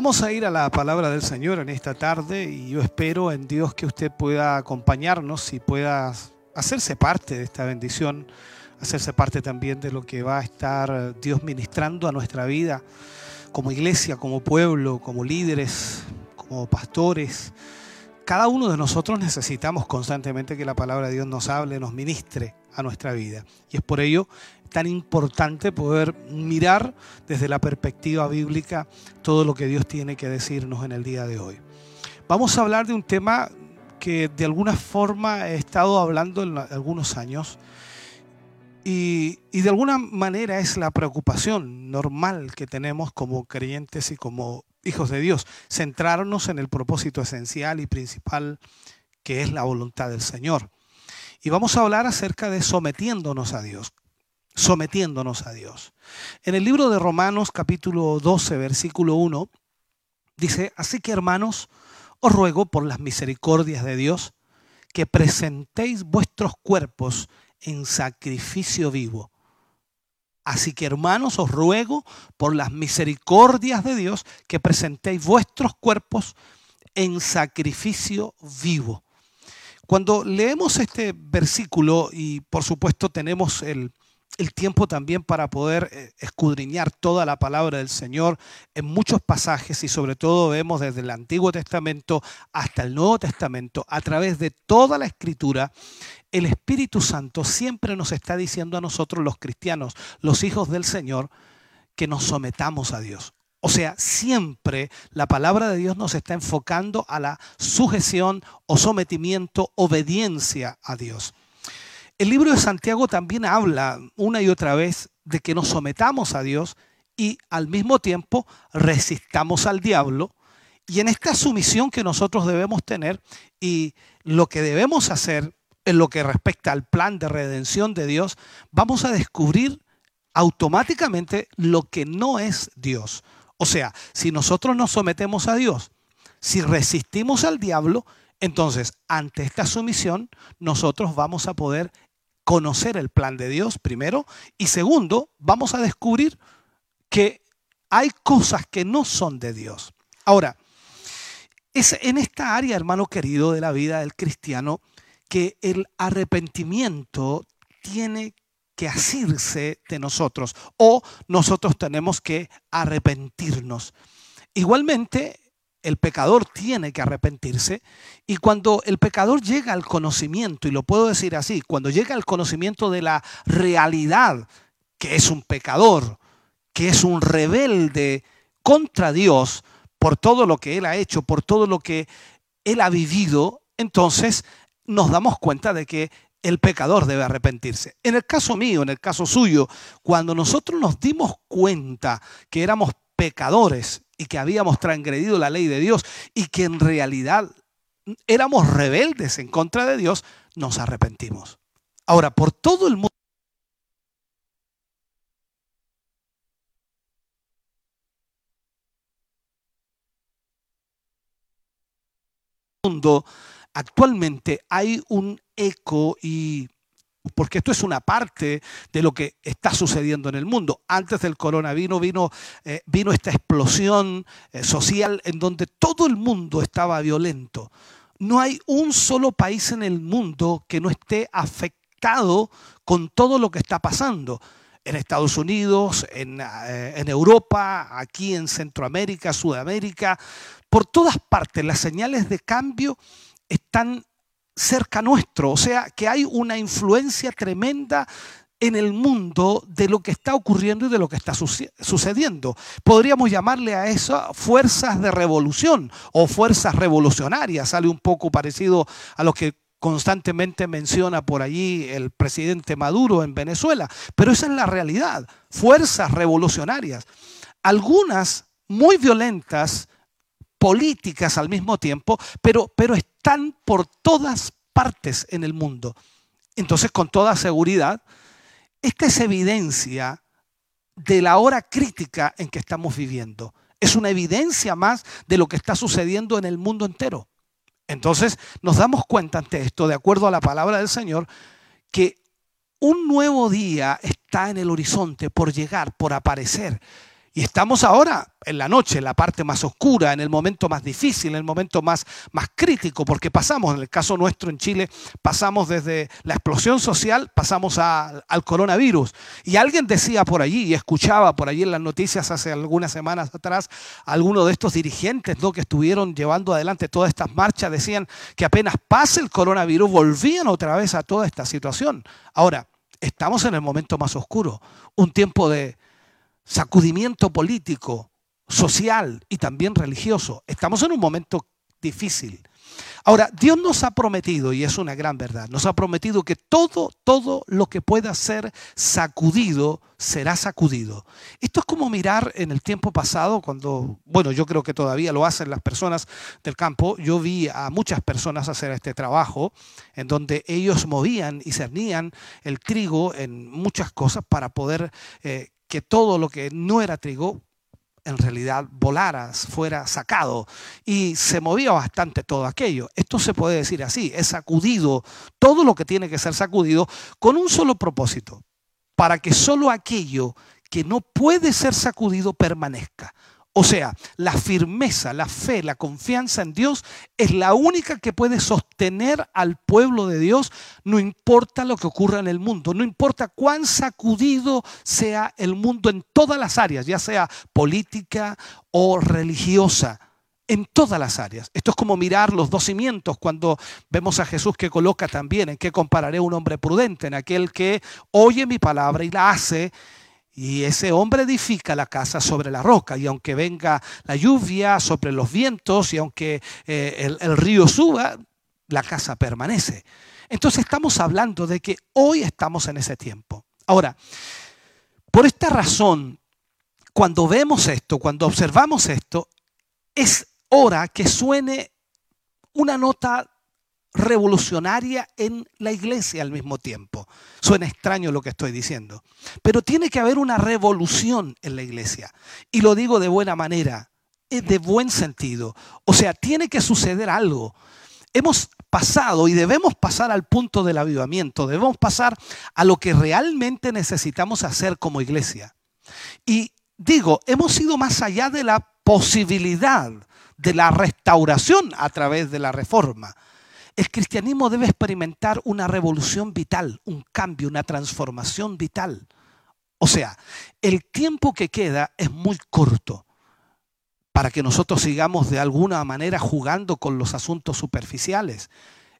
[SPEAKER 4] Vamos a ir a la palabra del Señor en esta tarde y yo espero en Dios que usted pueda acompañarnos y pueda hacerse parte de esta bendición, hacerse parte también de lo que va a estar Dios ministrando a nuestra vida como iglesia, como pueblo, como líderes, como pastores. Cada uno de nosotros necesitamos constantemente que la palabra de Dios nos hable, nos ministre a nuestra vida. Y es por ello tan importante poder mirar desde la perspectiva bíblica todo lo que Dios tiene que decirnos en el día de hoy. Vamos a hablar de un tema que de alguna forma he estado hablando en algunos años y, y de alguna manera es la preocupación normal que tenemos como creyentes y como hijos de Dios, centrarnos en el propósito esencial y principal que es la voluntad del Señor. Y vamos a hablar acerca de sometiéndonos a Dios sometiéndonos a Dios. En el libro de Romanos capítulo 12, versículo 1, dice, así que hermanos, os ruego por las misericordias de Dios que presentéis vuestros cuerpos en sacrificio vivo. Así que hermanos, os ruego por las misericordias de Dios que presentéis vuestros cuerpos en sacrificio vivo. Cuando leemos este versículo y por supuesto tenemos el, tiempo también para poder eh, escudriñar toda la palabra del Señor en muchos pasajes y sobre todo vemos desde el Antiguo Testamento hasta el Nuevo Testamento, a través de toda la escritura, el Espíritu Santo siempre nos está diciendo a nosotros los cristianos, los hijos del Señor, que nos sometamos a Dios. O sea, siempre la palabra de Dios nos está enfocando a la sujeción o sometimiento, obediencia a Dios. El libro de Santiago también habla una y otra vez de que nos sometamos a Dios y al mismo tiempo resistamos al diablo. Y en esta sumisión que nosotros debemos tener y lo que debemos hacer en lo que respecta al plan de redención de Dios, vamos a descubrir automáticamente lo que no es Dios. O sea, si nosotros nos sometemos a Dios, si resistimos al diablo, entonces ante esta sumisión nosotros vamos a poder conocer el plan de Dios, primero, y segundo, vamos a descubrir que hay cosas que no son de Dios. Ahora, es en esta área, hermano querido, de la vida del cristiano, que el arrepentimiento tiene que asirse de nosotros o nosotros tenemos que arrepentirnos. Igualmente, el pecador tiene que arrepentirse y cuando el pecador llega al conocimiento, y lo puedo decir así, cuando llega al conocimiento de la realidad que es un pecador, que es un rebelde contra Dios por todo lo que él ha hecho, por todo lo que él ha vivido, entonces nos damos cuenta de que el pecador debe arrepentirse. En el caso mío, en el caso suyo, cuando nosotros nos dimos cuenta que éramos pecadores y que habíamos transgredido la ley de Dios y que en realidad éramos rebeldes en contra de Dios, nos arrepentimos. Ahora, por todo el mundo, actualmente hay un eco y porque esto es una parte de lo que está sucediendo en el mundo. Antes del coronavirus vino, eh, vino esta explosión eh, social en donde todo el mundo estaba violento. No hay un solo país en el mundo que no esté afectado con todo lo que está pasando. En Estados Unidos, en, eh, en Europa, aquí en Centroamérica, Sudamérica, por todas partes las señales de cambio están cerca nuestro, o sea que hay una influencia tremenda en el mundo de lo que está ocurriendo y de lo que está sucediendo. Podríamos llamarle a eso fuerzas de revolución o fuerzas revolucionarias, sale un poco parecido a lo que constantemente menciona por allí el presidente Maduro en Venezuela, pero esa es la realidad. Fuerzas revolucionarias, algunas muy violentas, políticas al mismo tiempo, pero, pero están por todas partes en el mundo. Entonces, con toda seguridad, esta es evidencia de la hora crítica en que estamos viviendo. Es una evidencia más de lo que está sucediendo en el mundo entero. Entonces nos damos cuenta ante esto, de acuerdo a la palabra del Señor, que un nuevo día está en el horizonte por llegar, por aparecer. Y estamos ahora en la noche, en la parte más oscura, en el momento más difícil, en el momento más, más crítico, porque pasamos, en el caso nuestro en Chile, pasamos desde la explosión social, pasamos al coronavirus. Y alguien decía por allí, y escuchaba por allí en las noticias hace algunas semanas atrás, algunos de estos dirigentes ¿no? que estuvieron llevando adelante todas estas marchas, decían que apenas pase el coronavirus, volvían otra vez a toda esta situación. Ahora, estamos en el momento más oscuro, un tiempo de sacudimiento político, social y también religioso. Estamos en un momento difícil. Ahora, Dios nos ha prometido, y es una gran verdad, nos ha prometido que todo, todo lo que pueda ser sacudido será sacudido. Esto es como mirar en el tiempo pasado, cuando, bueno, yo creo que todavía lo hacen las personas del campo. Yo vi a muchas personas hacer este trabajo, en donde ellos movían y cernían el trigo en muchas cosas para poder eh, que todo lo que no era trigo en realidad volara, fuera sacado y se movía bastante todo aquello. Esto se puede decir así, es sacudido todo lo que tiene que ser sacudido con un solo propósito, para que solo aquello que no puede ser sacudido permanezca. O sea, la firmeza, la fe, la confianza en Dios es la única que puede sostener al pueblo de Dios, no importa lo que ocurra en el mundo, no importa cuán sacudido sea el mundo en todas las áreas, ya sea política o religiosa en todas las áreas. Esto es como mirar los dos cimientos cuando vemos a Jesús que coloca también en qué compararé un hombre prudente, en aquel que oye mi palabra y la hace y ese hombre edifica la casa sobre la roca, y aunque venga la lluvia, sobre los vientos, y aunque eh, el, el río suba, la casa permanece. Entonces estamos hablando de que hoy estamos en ese tiempo. Ahora, por esta razón, cuando vemos esto, cuando observamos esto, es hora que suene una nota revolucionaria en la iglesia al mismo tiempo. Suena extraño lo que estoy diciendo, pero tiene que haber una revolución en la iglesia. Y lo digo de buena manera, es de buen sentido. O sea, tiene que suceder algo. Hemos pasado y debemos pasar al punto del avivamiento, debemos pasar a lo que realmente necesitamos hacer como iglesia. Y digo, hemos ido más allá de la posibilidad de la restauración a través de la reforma. El cristianismo debe experimentar una revolución vital, un cambio, una transformación vital. O sea, el tiempo que queda es muy corto para que nosotros sigamos de alguna manera jugando con los asuntos superficiales.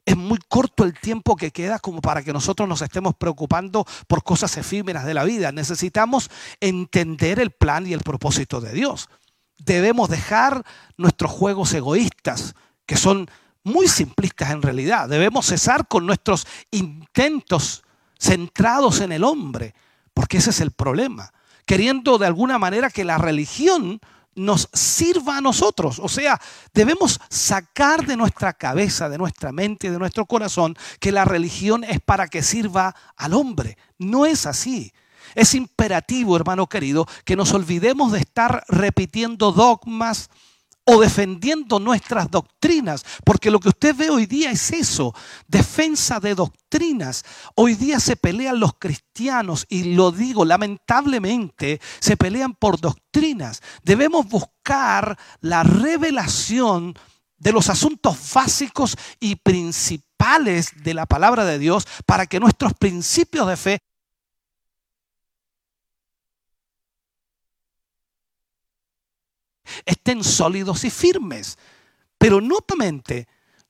[SPEAKER 4] Es muy corto el tiempo que queda como para que nosotros nos estemos preocupando por cosas efímeras de la vida. Necesitamos entender el plan y el propósito de Dios. Debemos dejar nuestros juegos egoístas, que son muy simplistas en realidad. Debemos cesar con nuestros intentos centrados en el hombre, porque ese es el problema. Queriendo de alguna manera que la religión nos sirva a nosotros. O sea, debemos sacar de nuestra cabeza, de nuestra mente de nuestro corazón que la religión es para que sirva al hombre. No es así. Es imperativo, hermano querido, que nos olvidemos de estar repitiendo dogmas, o defendiendo nuestras doctrinas, porque lo que usted ve hoy día es eso, defensa de doctrinas. Hoy día se pelean los cristianos y lo digo lamentablemente, se pelean por doctrinas. Debemos buscar la revelación de los asuntos básicos y principales de la palabra de Dios para que nuestros principios de fe estén sólidos y firmes. Pero no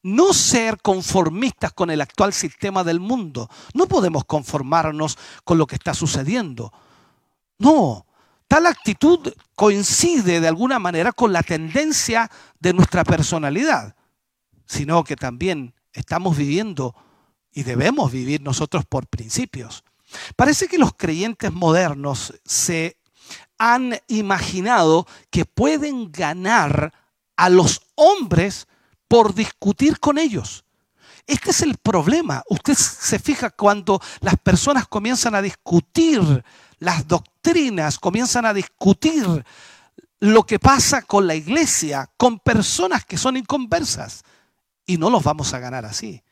[SPEAKER 4] no ser conformistas con el actual sistema del mundo. No podemos conformarnos con lo que está sucediendo. No, tal actitud coincide de alguna manera con la tendencia de nuestra personalidad, sino que también estamos viviendo y debemos vivir nosotros por principios. Parece que los creyentes modernos se han imaginado que pueden ganar a los hombres por discutir con ellos. Este es el problema. Usted se fija cuando las personas comienzan a discutir las doctrinas, comienzan a discutir lo que pasa con la iglesia, con personas que son inconversas. Y no los vamos a ganar así.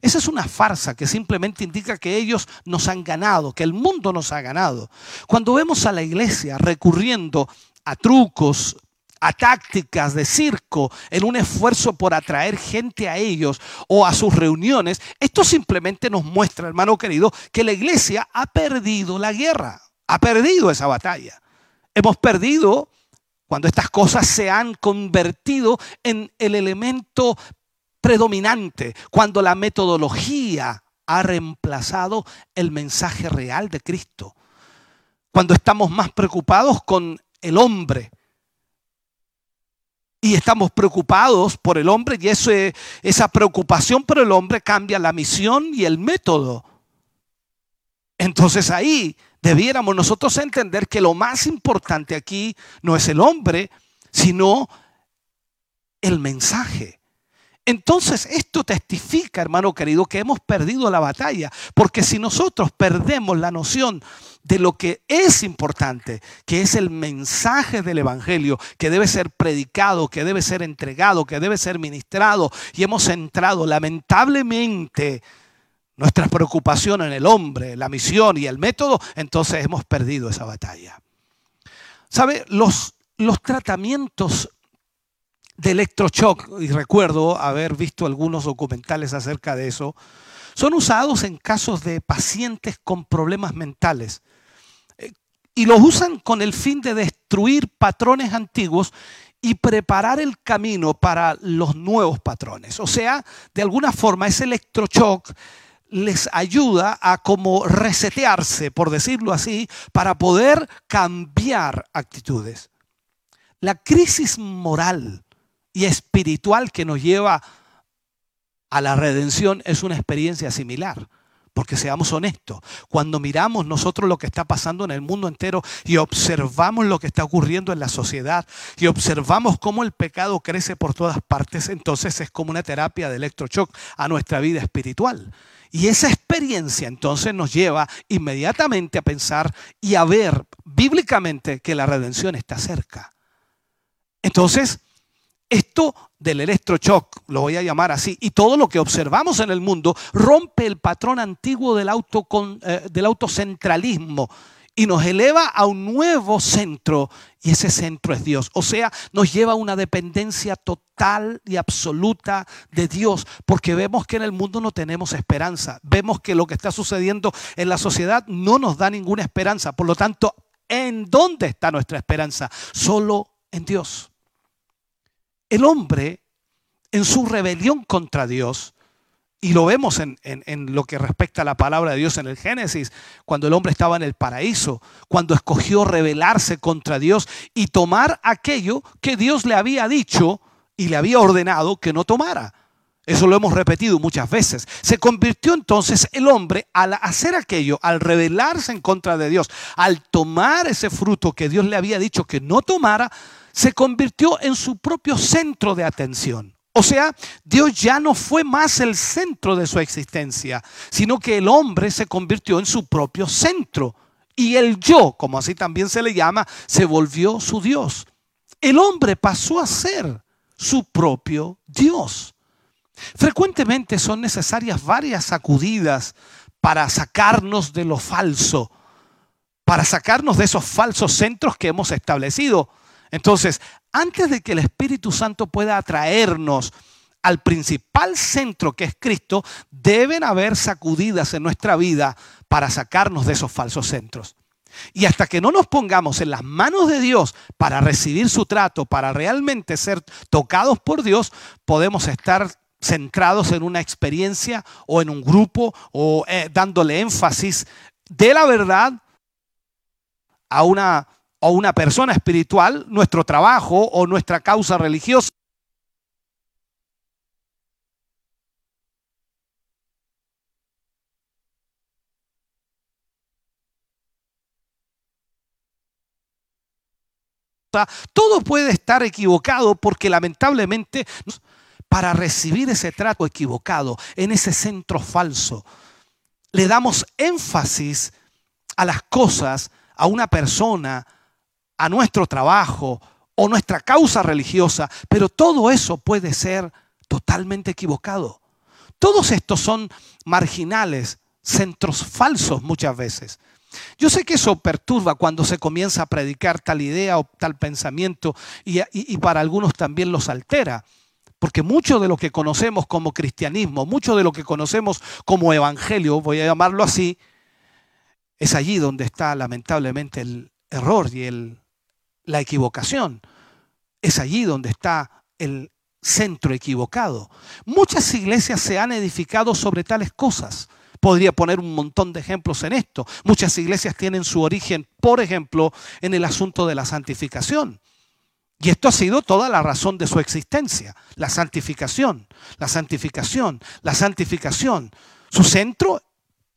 [SPEAKER 4] Esa es una farsa que simplemente indica que ellos nos han ganado, que el mundo nos ha ganado. Cuando vemos a la iglesia recurriendo a trucos, a tácticas de circo en un esfuerzo por atraer gente a ellos o a sus reuniones, esto simplemente nos muestra, hermano querido, que la iglesia ha perdido la guerra, ha perdido esa batalla. Hemos perdido cuando estas cosas se han convertido en el elemento predominante, cuando la metodología ha reemplazado el mensaje real de Cristo, cuando estamos más preocupados con el hombre y estamos preocupados por el hombre y esa preocupación por el hombre cambia la misión y el método. Entonces ahí debiéramos nosotros entender que lo más importante aquí no es el hombre, sino el mensaje. Entonces esto testifica, hermano querido, que hemos perdido la batalla, porque si nosotros perdemos la noción de lo que es importante, que es el mensaje del Evangelio, que debe ser predicado, que debe ser entregado, que debe ser ministrado, y hemos centrado lamentablemente nuestra preocupación en el hombre, la misión y el método, entonces hemos perdido esa batalla. ¿Sabe? Los, los tratamientos de electroshock, y recuerdo haber visto algunos documentales acerca de eso, son usados en casos de pacientes con problemas mentales. Eh, y los usan con el fin de destruir patrones antiguos y preparar el camino para los nuevos patrones. O sea, de alguna forma ese electroshock les ayuda a como resetearse, por decirlo así, para poder cambiar actitudes. La crisis moral y espiritual que nos lleva a la redención es una experiencia similar. Porque seamos honestos, cuando miramos nosotros lo que está pasando en el mundo entero y observamos lo que está ocurriendo en la sociedad y observamos cómo el pecado crece por todas partes, entonces es como una terapia de electroshock a nuestra vida espiritual. Y esa experiencia entonces nos lleva inmediatamente a pensar y a ver bíblicamente que la redención está cerca. Entonces, esto del electroshock, lo voy a llamar así, y todo lo que observamos en el mundo rompe el patrón antiguo del, eh, del autocentralismo y nos eleva a un nuevo centro y ese centro es Dios. O sea, nos lleva a una dependencia total y absoluta de Dios porque vemos que en el mundo no tenemos esperanza. Vemos que lo que está sucediendo en la sociedad no nos da ninguna esperanza. Por lo tanto, ¿en dónde está nuestra esperanza? Solo en Dios. El hombre, en su rebelión contra Dios, y lo vemos en, lo que respecta a la palabra de Dios en el Génesis, cuando el hombre estaba en el paraíso, cuando escogió rebelarse contra Dios y tomar aquello que Dios le había dicho y le había ordenado que no tomara. Eso lo hemos repetido muchas veces. Se convirtió entonces el hombre al hacer aquello, al rebelarse en contra de Dios, al tomar ese fruto que Dios le había dicho que no tomara, se convirtió en su propio centro de atención. O sea, Dios ya no fue más el centro de su existencia, sino que el hombre se convirtió en su propio centro. Y el yo, como así también se le llama, se volvió su Dios. El hombre pasó a ser su propio Dios. Frecuentemente son necesarias varias sacudidas para sacarnos de lo falso, para sacarnos de esos falsos centros que hemos establecido. Entonces, antes de que el Espíritu Santo pueda atraernos al principal centro que es Cristo, deben haber sacudidas en nuestra vida para sacarnos de esos falsos centros. Y hasta que no nos pongamos en las manos de Dios para recibir su trato, para realmente ser tocados por Dios, podemos estar centrados en una experiencia o en un grupo o eh, dándole énfasis de la verdad a una o una persona espiritual, nuestro trabajo o nuestra causa religiosa. Todo puede estar equivocado porque lamentablemente para recibir ese trato equivocado en ese centro falso, le damos énfasis a las cosas, a una persona, a nuestro trabajo o nuestra causa religiosa, pero todo eso puede ser totalmente equivocado. Todos estos son marginales, centros falsos muchas veces. Yo sé que eso perturba cuando se comienza a predicar tal idea o tal pensamiento y, para algunos también los altera. Porque mucho de lo que conocemos como cristianismo, mucho de lo que conocemos como evangelio, voy a llamarlo así, es allí donde está lamentablemente el error y el, la equivocación. Es allí donde está el centro equivocado. Muchas iglesias se han edificado sobre tales cosas. Podría poner un montón de ejemplos en esto. Muchas iglesias tienen su origen, por ejemplo, en el asunto de la santificación. Y esto ha sido toda la razón de su existencia, la santificación, la santificación, la santificación. Su centro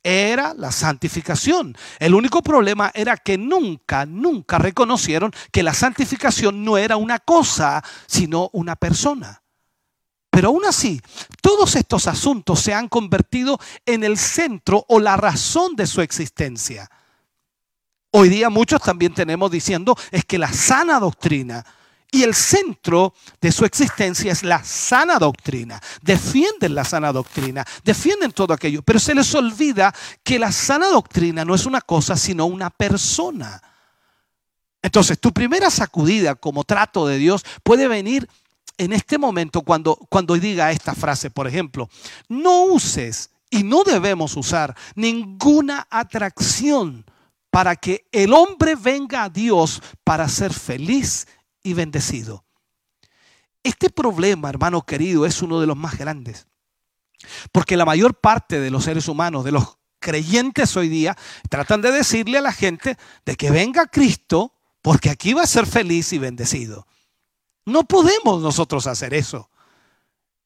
[SPEAKER 4] era la santificación. El único problema era que nunca, nunca reconocieron que la santificación no era una cosa, sino una persona. Pero aún así, todos estos asuntos se han convertido en el centro o la razón de su existencia. Hoy día muchos también tenemos diciendo es que la sana doctrina y el centro de su existencia es la sana doctrina. Defienden la sana doctrina, defienden todo aquello, pero se les olvida que la sana doctrina no es una cosa, sino una persona. Entonces, tu primera sacudida como trato de Dios puede venir en este momento cuando, cuando diga esta frase, por ejemplo, no uses y no debemos usar ninguna atracción para que el hombre venga a Dios para ser feliz y bendecido. Este problema, hermano querido, es uno de los más grandes. Porque la mayor parte de los seres humanos, de los creyentes hoy día, tratan de decirle a la gente de que venga Cristo porque aquí va a ser feliz y bendecido. No podemos nosotros hacer eso.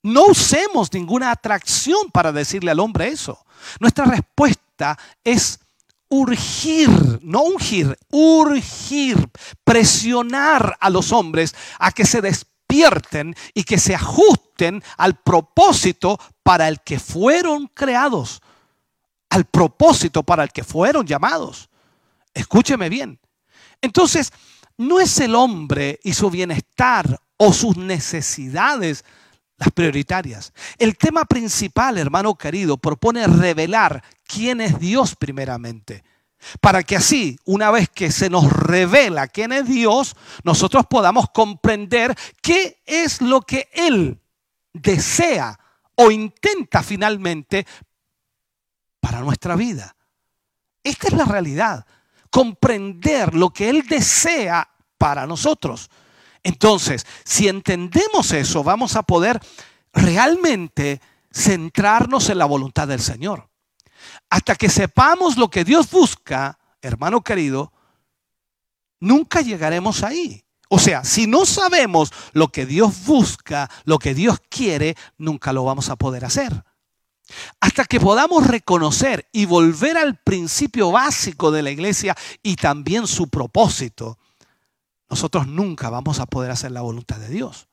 [SPEAKER 4] No usemos ninguna atracción para decirle al hombre eso. Nuestra respuesta es urgir, no ungir, urgir, presionar a los hombres a que se despierten y que se ajusten al propósito para el que fueron creados, al propósito para el que fueron llamados. Escúcheme bien. Entonces, no es el hombre y su bienestar o sus necesidades las prioritarias. El tema principal, hermano querido, propone revelar quién es Dios primeramente. Para que así, una vez que se nos revela quién es Dios, nosotros podamos comprender qué es lo que Él desea o intenta finalmente para nuestra vida. Esta es la realidad comprender lo que Él desea para nosotros. Entonces, si entendemos eso, vamos a poder realmente centrarnos en la voluntad del Señor. Hasta que sepamos lo que Dios busca, hermano querido, nunca llegaremos ahí. O sea, si no sabemos lo que Dios busca, lo que Dios quiere, nunca lo vamos a poder hacer. Hasta que podamos reconocer y volver al principio básico de la iglesia y también su propósito, nosotros nunca vamos a poder hacer la voluntad de Dios.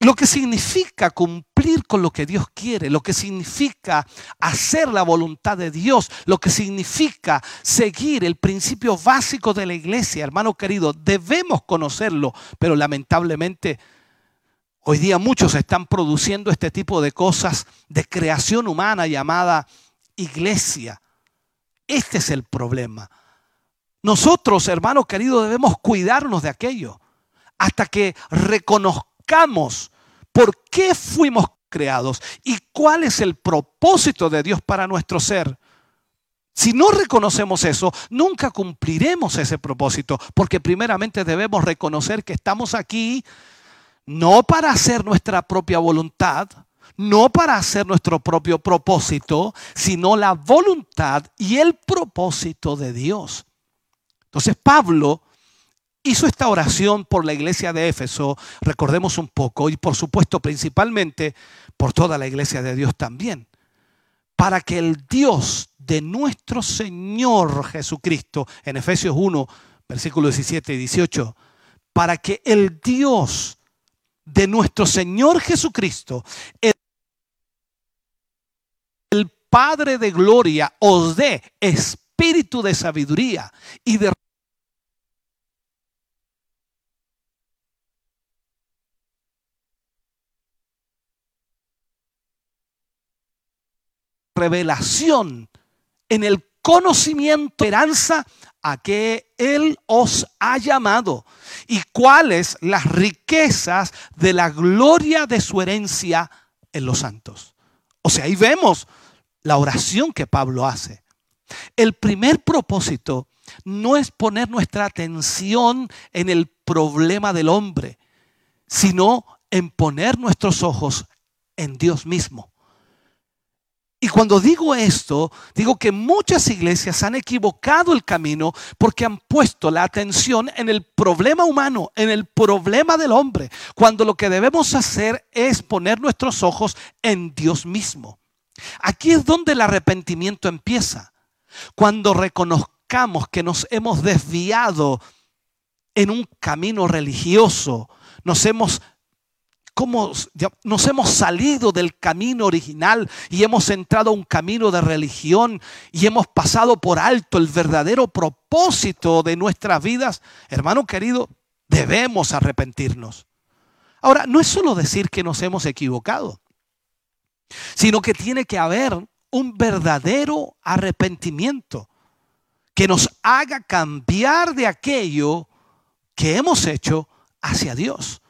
[SPEAKER 4] Lo que significa cumplir con lo que Dios quiere, lo que significa hacer la voluntad de Dios, lo que significa seguir el principio básico de la iglesia, hermano querido, debemos conocerlo, pero lamentablemente Hoy día muchos están produciendo este tipo de cosas de creación humana llamada iglesia. Este es el problema. Nosotros, hermanos queridos, debemos cuidarnos de aquello hasta que reconozcamos por qué fuimos creados y cuál es el propósito de Dios para nuestro ser. Si no reconocemos eso, nunca cumpliremos ese propósito, porque primeramente debemos reconocer que estamos aquí no para hacer nuestra propia voluntad, no para hacer nuestro propio propósito, sino la voluntad y el propósito de Dios. Entonces Pablo hizo esta oración por la iglesia de Éfeso, recordemos un poco, y por supuesto principalmente por toda la iglesia de Dios también, para que el Dios de nuestro Señor Jesucristo, en Efesios 1, versículos 17 y 18, para que el Dios de nuestro Señor Jesucristo, el, Padre de gloria, os dé espíritu de sabiduría y de revelación en el conocimiento, esperanza a que Él os ha llamado y cuáles las riquezas de la gloria de su herencia en los santos. O sea, ahí vemos la oración que Pablo hace. El primer propósito no es poner nuestra atención en el problema del hombre, sino en poner nuestros ojos en Dios mismo. Y cuando digo esto, digo que muchas iglesias han equivocado el camino porque han puesto la atención en el problema humano, en el problema del hombre, cuando lo que debemos hacer es poner nuestros ojos en Dios mismo. Aquí es donde el arrepentimiento empieza. Cuando reconozcamos que nos hemos desviado en un camino religioso, nos hemos nos hemos salido del camino original y hemos entrado a un camino de religión y hemos pasado por alto el verdadero propósito de nuestras vidas, hermano querido, debemos arrepentirnos. Ahora, no es solo decir que nos hemos equivocado, sino que tiene que haber un verdadero arrepentimiento que nos haga cambiar de aquello que hemos hecho hacia Dios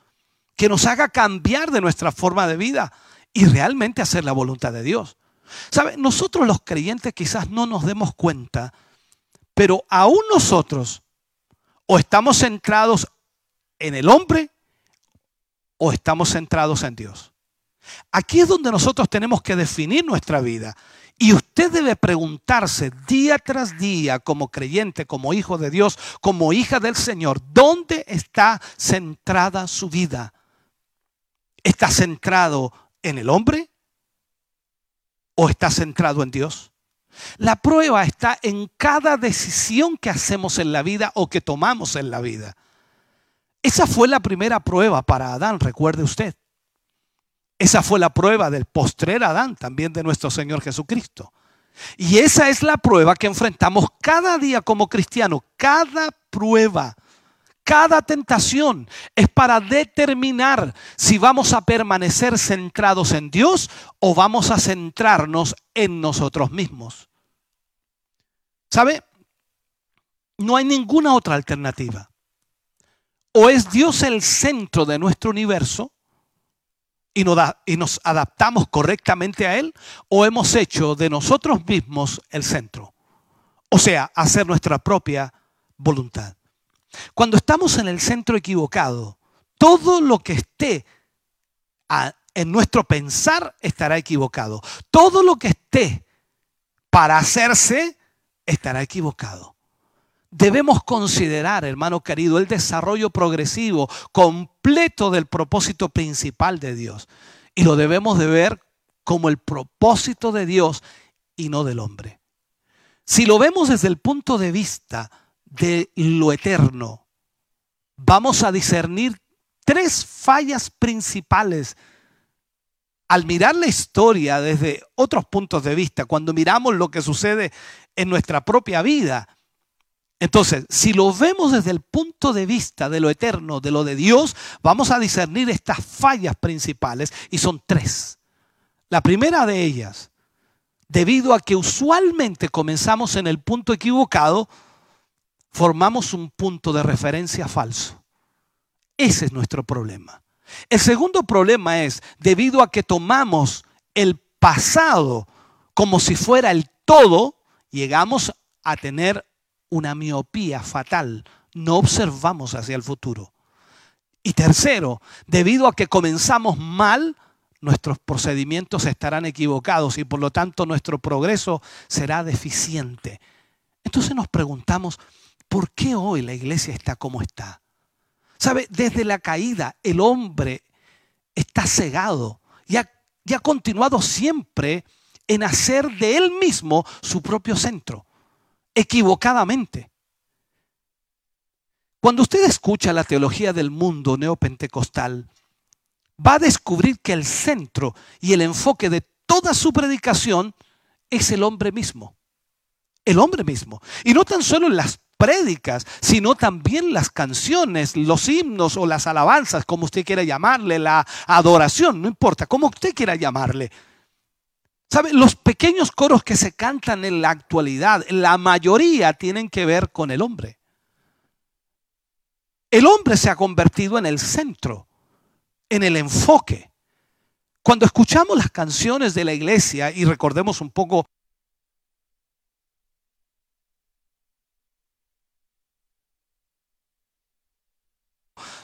[SPEAKER 4] que nos haga cambiar de nuestra forma de vida y realmente hacer la voluntad de Dios. ¿Sabe? Nosotros los creyentes quizás no nos demos cuenta, pero aún nosotros o estamos centrados en el hombre o estamos centrados en Dios. Aquí es donde nosotros tenemos que definir nuestra vida. Y usted debe preguntarse día tras día como creyente, como hijo de Dios, como hija del Señor, ¿dónde está centrada su vida? ¿Está centrado en el hombre o está centrado en Dios? La prueba está en cada decisión que hacemos en la vida o que tomamos en la vida. Esa fue la primera prueba para Adán, recuerde usted. Esa fue la prueba del postrer Adán, también de nuestro Señor Jesucristo. Y esa es la prueba que enfrentamos cada día como cristianos. Cada prueba cada tentación es para determinar si vamos a permanecer centrados en Dios o vamos a centrarnos en nosotros mismos. ¿Sabe? No hay ninguna otra alternativa. O es Dios el centro de nuestro universo y nos, adaptamos correctamente a Él, o hemos hecho de nosotros mismos el centro. O sea, hacer nuestra propia voluntad. Cuando estamos en el centro equivocado, todo lo que esté en nuestro pensar estará equivocado. Todo lo que esté para hacerse estará equivocado. Debemos considerar, hermano querido, el desarrollo progresivo completo del propósito principal de Dios. Y lo debemos de ver como el propósito de Dios y no del hombre. Si lo vemos desde el punto de vista de lo eterno, vamos a discernir tres fallas principales al mirar la historia desde otros puntos de vista, cuando miramos lo que sucede en nuestra propia vida. Entonces, si lo vemos desde el punto de vista de lo eterno, de lo de Dios, vamos a discernir estas fallas principales y son tres. La primera de ellas, debido a que usualmente comenzamos en el punto equivocado, formamos un punto de referencia falso. Ese es nuestro problema. El segundo problema es, debido a que tomamos el pasado como si fuera el todo, llegamos a tener una miopía fatal. No observamos hacia el futuro. Y tercero, debido a que comenzamos mal, nuestros procedimientos estarán equivocados y por lo tanto nuestro progreso será deficiente. Entonces nos preguntamos, ¿Por qué hoy la iglesia está como está? ¿Sabe? Desde la caída el hombre está cegado y ha, y ha continuado siempre en hacer de él mismo su propio centro, equivocadamente. Cuando usted escucha la teología del mundo neopentecostal, va a descubrir que el centro y el enfoque de toda su predicación es el hombre mismo. El hombre mismo. Y no tan solo las prédicas, sino también las canciones, los himnos o las alabanzas, como usted quiera llamarle, la adoración, no importa, como usted quiera llamarle. ¿Sabe? Los pequeños coros que se cantan en la actualidad, la mayoría tienen que ver con el hombre. El hombre se ha convertido en el centro, en el enfoque. Cuando escuchamos las canciones de la iglesia y recordemos un poco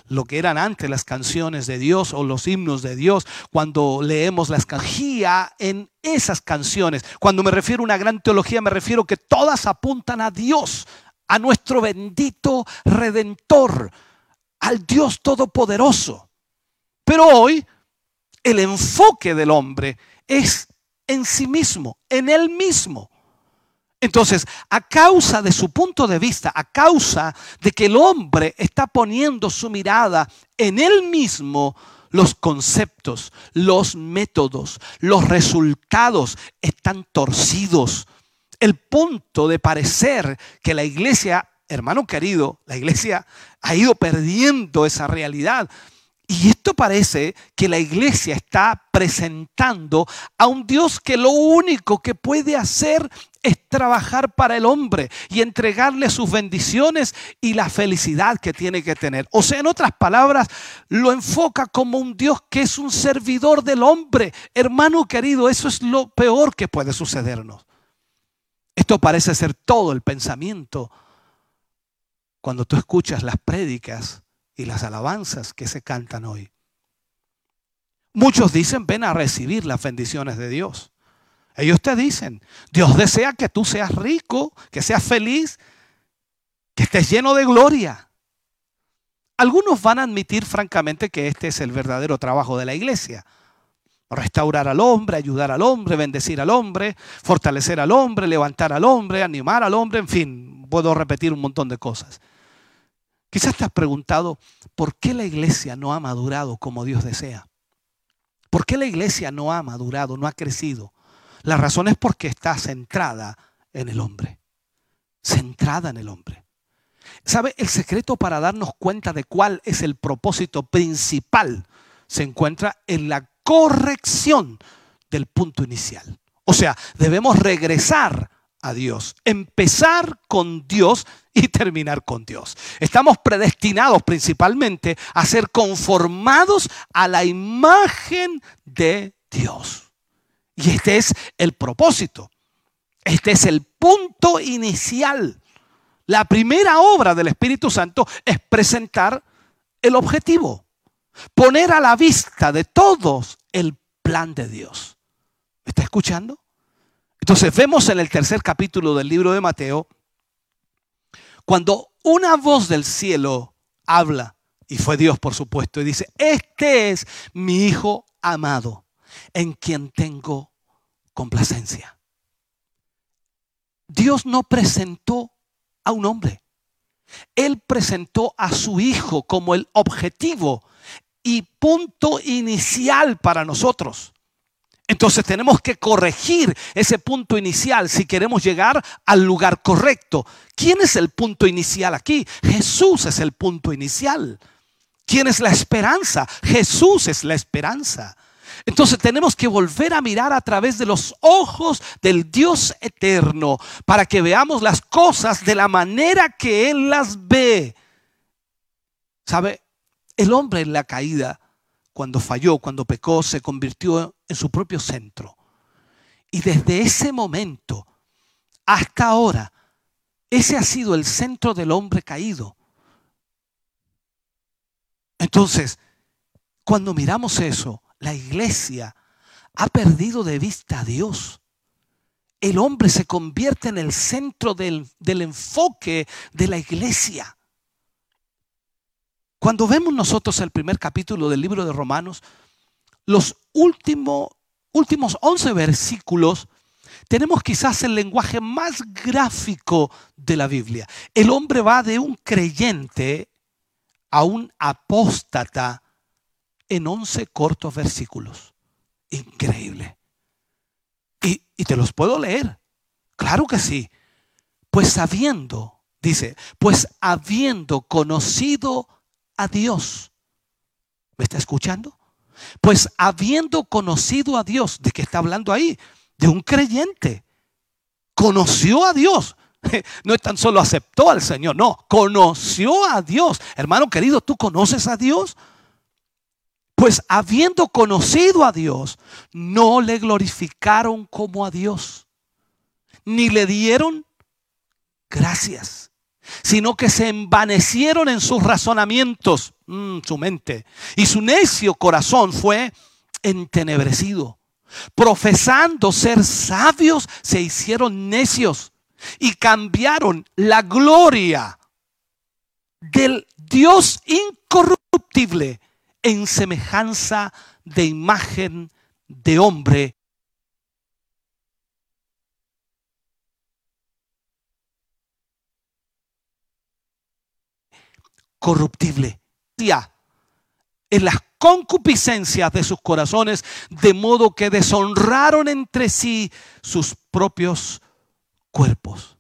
[SPEAKER 4] lo que eran antes las canciones de Dios o los himnos de Dios, cuando leemos la escangía en esas canciones. Cuando me refiero a una gran teología, me refiero que todas apuntan a Dios, a nuestro bendito redentor, al Dios todopoderoso. Pero hoy el enfoque del hombre es en sí mismo, en él mismo. Entonces, a causa de su punto de vista, a causa de que el hombre está poniendo su mirada en él mismo, los conceptos, los métodos, los resultados están torcidos. El punto de parecer que la iglesia, hermano querido, la iglesia ha ido perdiendo esa realidad. Y esto parece que la iglesia está presentando a un Dios que lo único que puede hacer es trabajar para el hombre y entregarle sus bendiciones y la felicidad que tiene que tener. O sea, en otras palabras, lo enfoca como un Dios que es un servidor del hombre. Hermano querido, eso es lo peor que puede sucedernos. Esto parece ser todo el pensamiento cuando tú escuchas las prédicas y las alabanzas que se cantan hoy. Muchos dicen, ven a recibir las bendiciones de Dios. Ellos te dicen, Dios desea que tú seas rico, que seas feliz, que estés lleno de gloria. Algunos van a admitir francamente que este es el verdadero trabajo de la iglesia. Restaurar al hombre, ayudar al hombre, bendecir al hombre, fortalecer al hombre, levantar al hombre, animar al hombre, en fin, puedo repetir un montón de cosas. Quizás te has preguntado, ¿por qué la iglesia no ha madurado como Dios desea? ¿Por qué la iglesia no ha madurado, no ha crecido? La razón es porque está centrada en el hombre. Centrada en el hombre. ¿Sabe? El secreto para darnos cuenta de cuál es el propósito principal se encuentra en la corrección del punto inicial. O sea, debemos regresar a Dios, empezar con Dios y terminar con Dios. Estamos predestinados principalmente a ser conformados a la imagen de Dios. Y este es el propósito. Este es el punto inicial. La primera obra del Espíritu Santo es presentar el objetivo, poner a la vista de todos el plan de Dios. ¿Me está escuchando? Entonces vemos en el tercer capítulo del libro de Mateo, cuando una voz del cielo habla, y fue Dios por supuesto, y dice, este es mi Hijo amado, en quien tengo complacencia. Dios no presentó a un hombre, Él presentó a su Hijo como el objetivo y punto inicial para nosotros. Entonces tenemos que corregir ese punto inicial si queremos llegar al lugar correcto. ¿Quién es el punto inicial aquí? Jesús es el punto inicial. ¿Quién es la esperanza? Jesús es la esperanza. Entonces tenemos que volver a mirar a través de los ojos del Dios eterno para que veamos las cosas de la manera que Él las ve. ¿Sabe? El hombre en la caída cuando falló, cuando pecó, se convirtió en su propio centro. Y desde ese momento hasta ahora, ese ha sido el centro del hombre caído. Entonces, cuando miramos eso, la iglesia ha perdido de vista a Dios. El hombre se convierte en el centro del, del enfoque de la iglesia. Cuando vemos nosotros el primer capítulo del libro de Romanos, los últimos, últimos 11 versículos tenemos quizás el lenguaje más gráfico de la Biblia. El hombre va de un creyente a un apóstata en 11 cortos versículos. Increíble. Y, y, te los puedo leer. Claro que sí. Pues sabiendo, dice, pues habiendo conocido a Dios. ¿Me está escuchando? Pues habiendo conocido a Dios, ¿de qué está hablando ahí? De un creyente. Conoció a Dios. No es tan solo aceptó al Señor, no, conoció a Dios. Hermano querido, ¿tú conoces a Dios? Pues habiendo conocido a Dios, no le glorificaron como a Dios, ni le dieron gracias, sino que se envanecieron en sus razonamientos, mm, su mente, y su necio corazón fue entenebrecido. Profesando ser sabios, se hicieron necios y cambiaron la gloria del Dios incorruptible en semejanza de imagen de hombre. corruptible. En las concupiscencias de sus corazones, de modo que deshonraron entre sí sus propios cuerpos.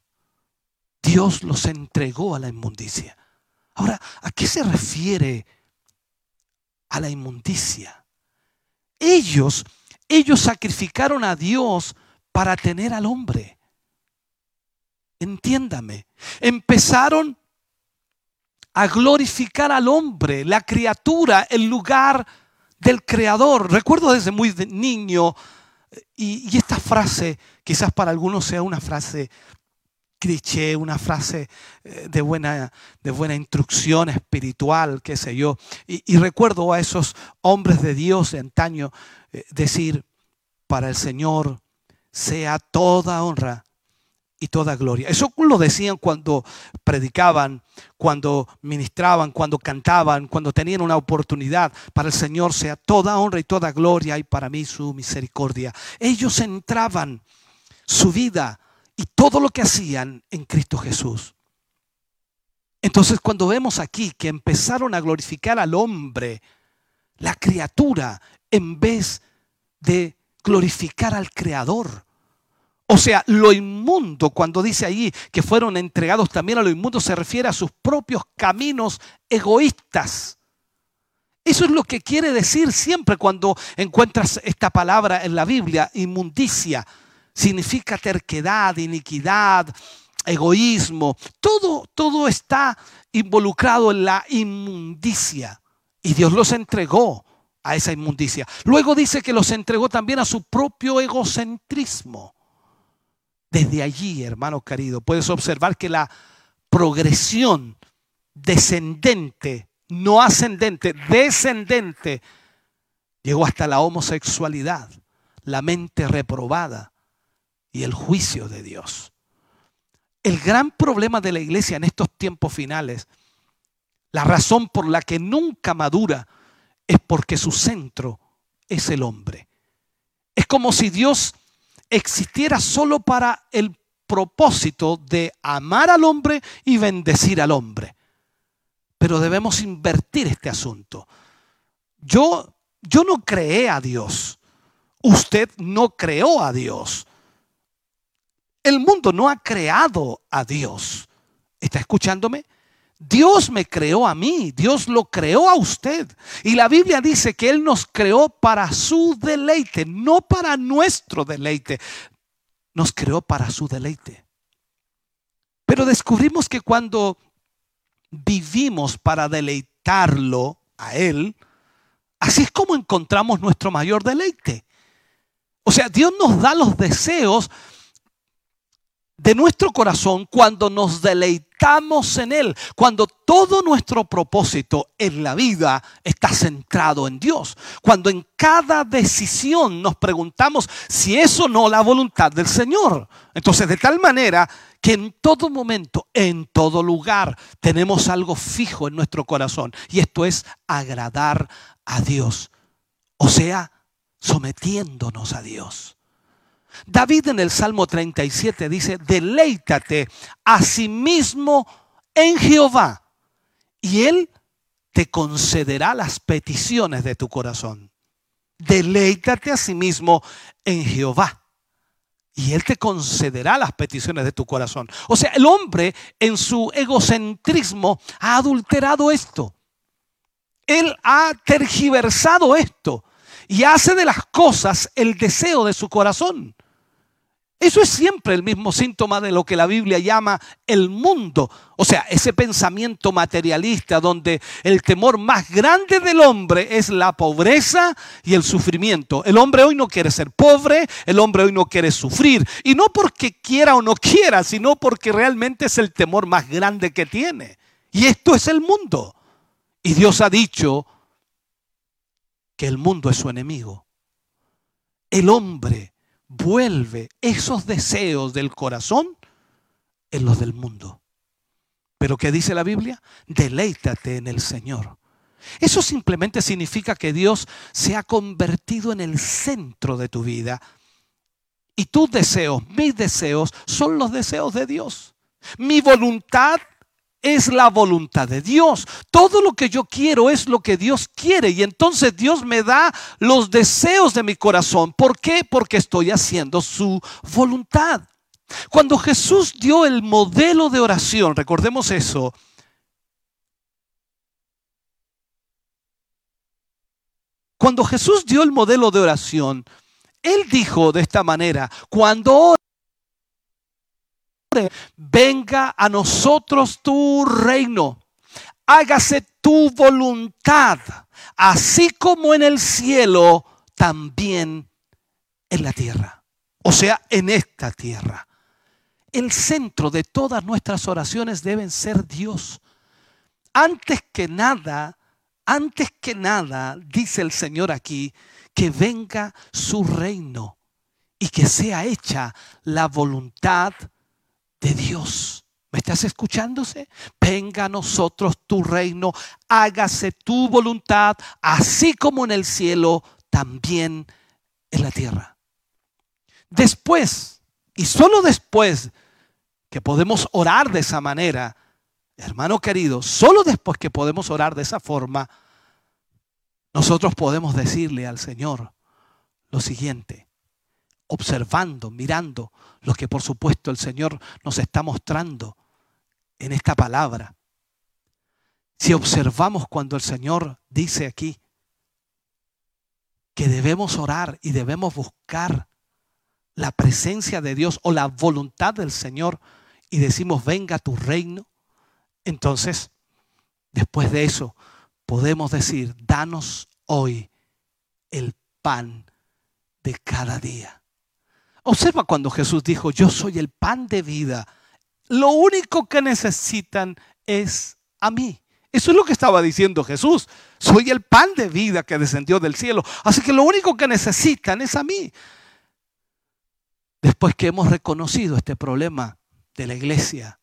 [SPEAKER 4] Dios los entregó a la inmundicia. Ahora, ¿a qué se refiere a la inmundicia? Ellos, ellos sacrificaron a Dios para tener al hombre. Entiéndame. Empezaron a glorificar al hombre, la criatura, el lugar del creador. Recuerdo desde muy niño y, esta frase, quizás para algunos sea una frase cliché, una frase eh, de buena, de buena instrucción espiritual, qué sé yo. Y, recuerdo a esos hombres de Dios de antaño eh, decir, para el Señor sea toda honra y toda gloria. Eso lo decían cuando predicaban, cuando ministraban, cuando cantaban, cuando tenían una oportunidad. Para el Señor sea toda honra y toda gloria y para mí su misericordia. Ellos entraban su vida y todo lo que hacían en Cristo Jesús. Entonces cuando vemos aquí que empezaron a glorificar al hombre, la criatura, en vez de glorificar al Creador, o sea, lo inmundo, cuando dice allí que fueron entregados también a lo inmundo, se refiere a sus propios caminos egoístas. Eso es lo que quiere decir siempre cuando encuentras esta palabra en la Biblia, inmundicia. Significa terquedad, iniquidad, egoísmo. Todo, todo está involucrado en la inmundicia. Y Dios los entregó a esa inmundicia. Luego dice que los entregó también a su propio egocentrismo. Desde allí, hermano querido, puedes observar que la progresión descendente, no ascendente, descendente, llegó hasta la homosexualidad, la mente reprobada y el juicio de Dios. El gran problema de la iglesia en estos tiempos finales, la razón por la que nunca madura, es porque su centro es el hombre. Es como si Dios existiera solo para el propósito de amar al hombre y bendecir al hombre. Pero debemos invertir este asunto. Yo, yo no creé a Dios. Usted no creó a Dios. El mundo no ha creado a Dios. ¿Está escuchándome? Dios me creó a mí, Dios lo creó a usted. Y la Biblia dice que Él nos creó para su deleite, no para nuestro deleite. Nos creó para su deleite. Pero descubrimos que cuando vivimos para deleitarlo a Él, así es como encontramos nuestro mayor deleite. O sea, Dios nos da los deseos de nuestro corazón cuando nos deleitamos en Él, cuando todo nuestro propósito en la vida está centrado en Dios, cuando en cada decisión nos preguntamos si es o no la voluntad del Señor. Entonces, de tal manera que en todo momento, en todo lugar, tenemos algo fijo en nuestro corazón y esto es agradar a Dios, o sea, sometiéndonos a Dios. David en el Salmo 37 dice, deleítate a sí mismo en Jehová y él te concederá las peticiones de tu corazón. Deleítate a sí mismo en Jehová y Él te concederá las peticiones de tu corazón. O sea, el hombre en su egocentrismo ha adulterado esto. Él ha tergiversado esto y hace de las cosas el deseo de su corazón. Eso es siempre el mismo síntoma de lo que la Biblia llama el mundo. O sea, ese pensamiento materialista donde el temor más grande del hombre es la pobreza y el sufrimiento. El hombre hoy no quiere ser pobre, el hombre hoy no quiere sufrir. Y no porque quiera o no quiera, sino porque realmente es el temor más grande que tiene. Y esto es el mundo. Y Dios ha dicho que el mundo es su enemigo. El hombre vuelve esos deseos del corazón en los del mundo. Pero ¿qué dice la Biblia? Deleítate en el Señor. Eso simplemente significa que Dios se ha convertido en el centro de tu vida. Y tus deseos, mis deseos, son los deseos de Dios. Mi voluntad es la voluntad de Dios. Todo lo que yo quiero es lo que Dios quiere. Y entonces Dios me da los deseos de mi corazón. ¿Por qué? Porque estoy haciendo su voluntad. Cuando Jesús dio el modelo de oración, recordemos eso, cuando Jesús dio el modelo de oración, Él dijo de esta manera, cuando venga a nosotros tu reino, hágase tu voluntad, así como en el cielo, también en la tierra. O sea, en esta tierra. El centro de todas nuestras oraciones deben ser Dios. Antes que nada, antes que nada, dice el Señor aquí, que venga su reino y que sea hecha la voluntad de Dios. ¿Me estás escuchándose? Venga a nosotros tu reino, hágase tu voluntad, así como en el cielo, también en la tierra. Después, y solo después que podemos orar de esa manera, hermano querido, solo después que podemos orar de esa forma, nosotros podemos decirle al Señor lo siguiente, observando, mirando lo que por supuesto el Señor nos está mostrando en esta palabra. Si observamos cuando el Señor dice aquí que debemos orar y debemos buscar la presencia de Dios o la voluntad del Señor y decimos, venga tu reino, entonces, después de eso, podemos decir, danos hoy el pan de cada día. Observa cuando Jesús dijo, yo soy el pan de vida. Lo único que necesitan es a mí. Eso es lo que estaba diciendo Jesús. Soy el pan de vida que descendió del cielo. Así que lo único que necesitan es a mí. Después que hemos reconocido este problema de la iglesia,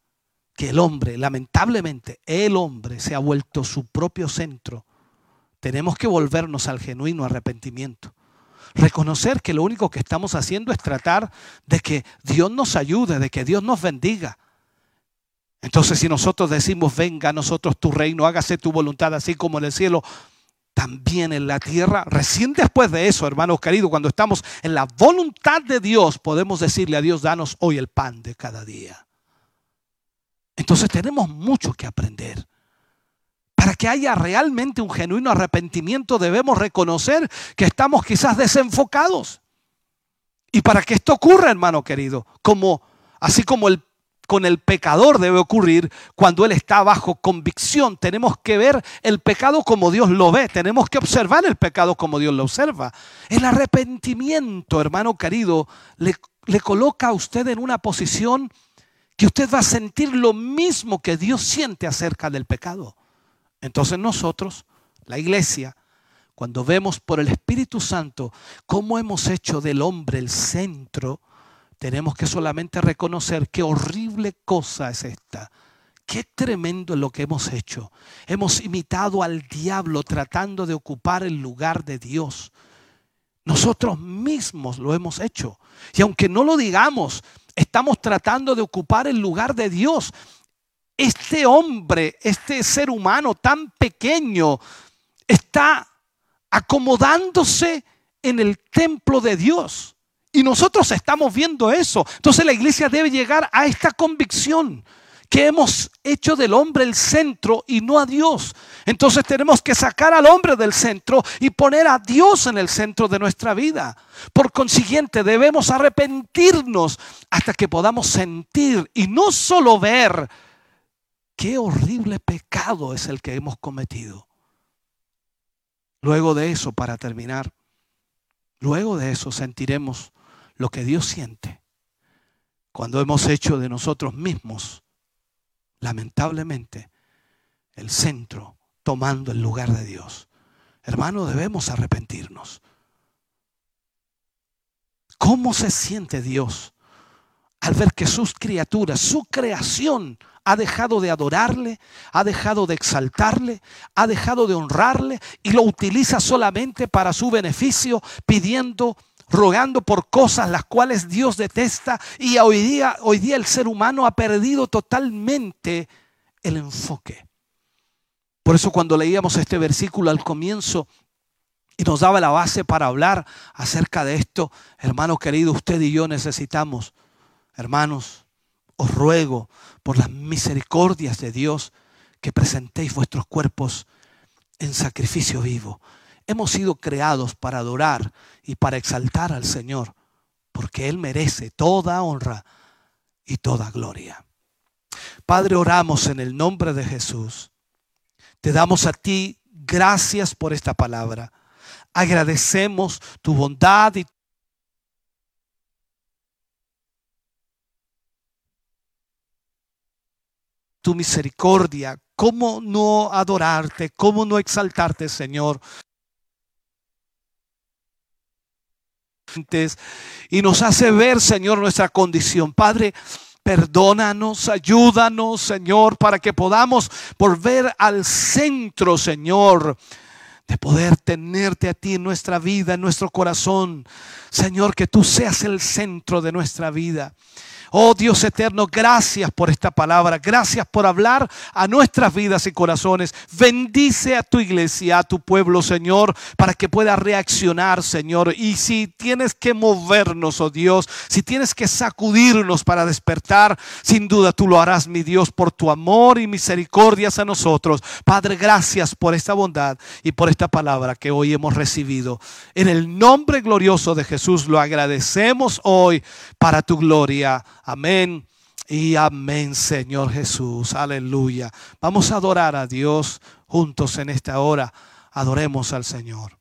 [SPEAKER 4] que el hombre, lamentablemente, el hombre se ha vuelto su propio centro, tenemos que volvernos al genuino arrepentimiento. Reconocer que lo único que estamos haciendo es tratar de que Dios nos ayude, de que Dios nos bendiga. Entonces si nosotros decimos, venga a nosotros tu reino, hágase tu voluntad así como en el cielo, también en la tierra. Recién después de eso, hermanos queridos, cuando estamos en la voluntad de Dios, podemos decirle a Dios, danos hoy el pan de cada día. Entonces tenemos mucho que aprender. Para que haya realmente un genuino arrepentimiento debemos reconocer que estamos quizás desenfocados. Y para que esto ocurra, hermano querido, como así como con el pecador debe ocurrir cuando él está bajo convicción. Tenemos que ver el pecado como Dios lo ve, tenemos que observar el pecado como Dios lo observa. El arrepentimiento, hermano querido, le coloca a usted en una posición que usted va a sentir lo mismo que Dios siente acerca del pecado. Entonces nosotros, la iglesia, cuando vemos por el Espíritu Santo cómo hemos hecho del hombre el centro, tenemos que solamente reconocer qué horrible cosa es esta. Qué tremendo lo que hemos hecho. Hemos imitado al diablo tratando de ocupar el lugar de Dios. Nosotros mismos lo hemos hecho. Y aunque no lo digamos, estamos tratando de ocupar el lugar de Dios. Este hombre, este ser humano tan pequeño, está acomodándose en el templo de Dios. Y nosotros estamos viendo eso. Entonces la iglesia debe llegar a esta convicción que hemos hecho del hombre el centro y no a Dios. Entonces tenemos que sacar al hombre del centro y poner a Dios en el centro de nuestra vida. Por consiguiente, debemos arrepentirnos hasta que podamos sentir y no solo ver qué horrible pecado es el que hemos cometido. Luego de eso, para terminar, luego de eso sentiremos lo que Dios siente cuando hemos hecho de nosotros mismos lamentablemente, el centro tomando el lugar de Dios. Hermano, debemos arrepentirnos. ¿Cómo se siente Dios al ver que sus criaturas, su creación, ha dejado de adorarle, ha dejado de exaltarle, ha dejado de honrarle y lo utiliza solamente para su beneficio, pidiendo rogando por cosas las cuales Dios detesta y hoy día, hoy día el ser humano ha perdido totalmente el enfoque. Por eso cuando leíamos este versículo al comienzo y nos daba la base para hablar acerca de esto, hermano querido, usted y yo necesitamos, hermanos, os ruego por las misericordias de Dios que presentéis vuestros cuerpos en sacrificio vivo, Hemos sido creados para adorar y para exaltar al Señor, porque Él merece toda honra y toda gloria. Padre, oramos en el nombre de Jesús. Te damos a ti gracias por esta palabra. Agradecemos tu bondad y tu misericordia. ¿Cómo no adorarte? ¿Cómo no exaltarte, Señor? y nos hace ver, Señor, nuestra condición. Padre, Perdónanos, ayúdanos, Señor, para que podamos volver al centro, Señor, de poder tenerte a ti en nuestra vida, en nuestro corazón. Señor, que tú seas el centro de nuestra vida. Oh Dios eterno, gracias por esta palabra. Gracias por hablar a nuestras vidas y corazones. Bendice a tu iglesia, a tu pueblo, Señor, para que pueda reaccionar, Señor. Y si tienes que movernos, oh Dios, si tienes que sacudirnos para despertar, sin duda tú lo harás, mi Dios, por tu amor y misericordias a nosotros. Padre, gracias por esta bondad y por esta palabra que hoy hemos recibido. En el nombre glorioso de Jesús lo agradecemos hoy para tu gloria. Amén. Y amén, Señor Jesús. Aleluya. Vamos a adorar a Dios juntos en esta hora. Adoremos al Señor.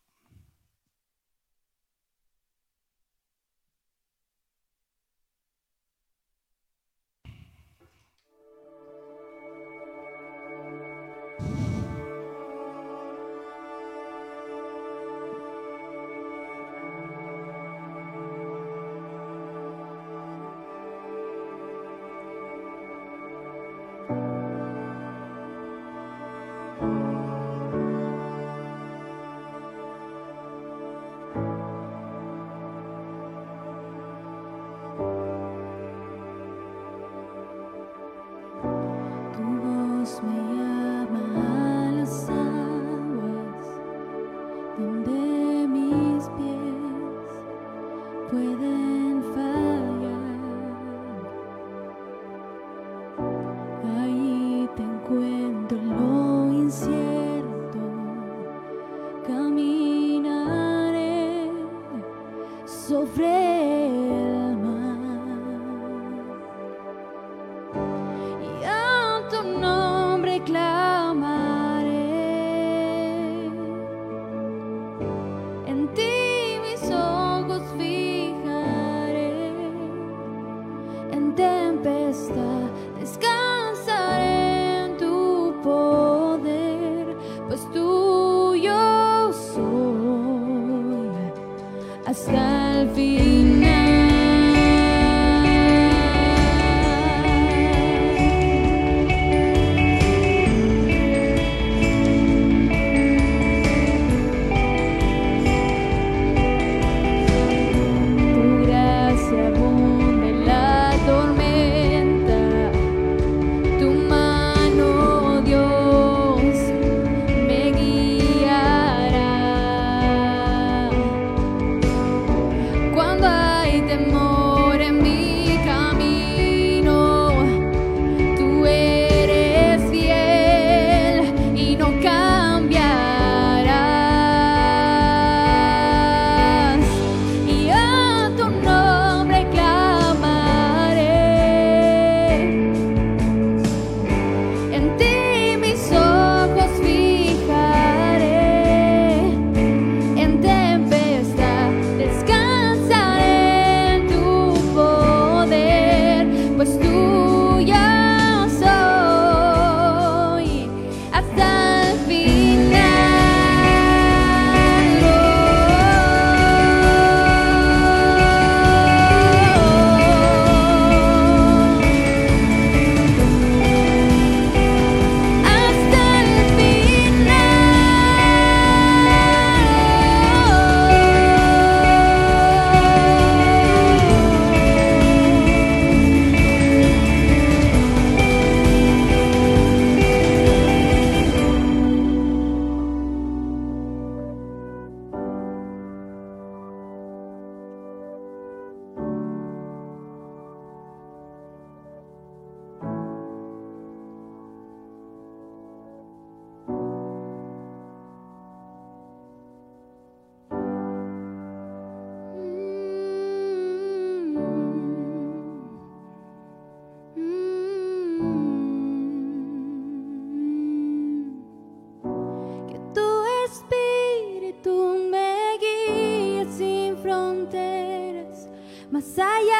[SPEAKER 2] saya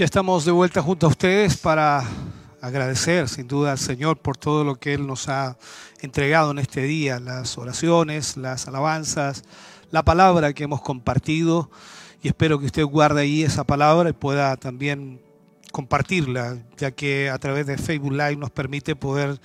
[SPEAKER 4] Ya estamos de vuelta junto a ustedes para agradecer sin duda al Señor por todo lo que Él nos ha entregado en este día, las oraciones, las alabanzas, la palabra que hemos compartido. Y espero que usted guarde ahí esa palabra y pueda también compartirla, ya que a través de Facebook Live nos permite poder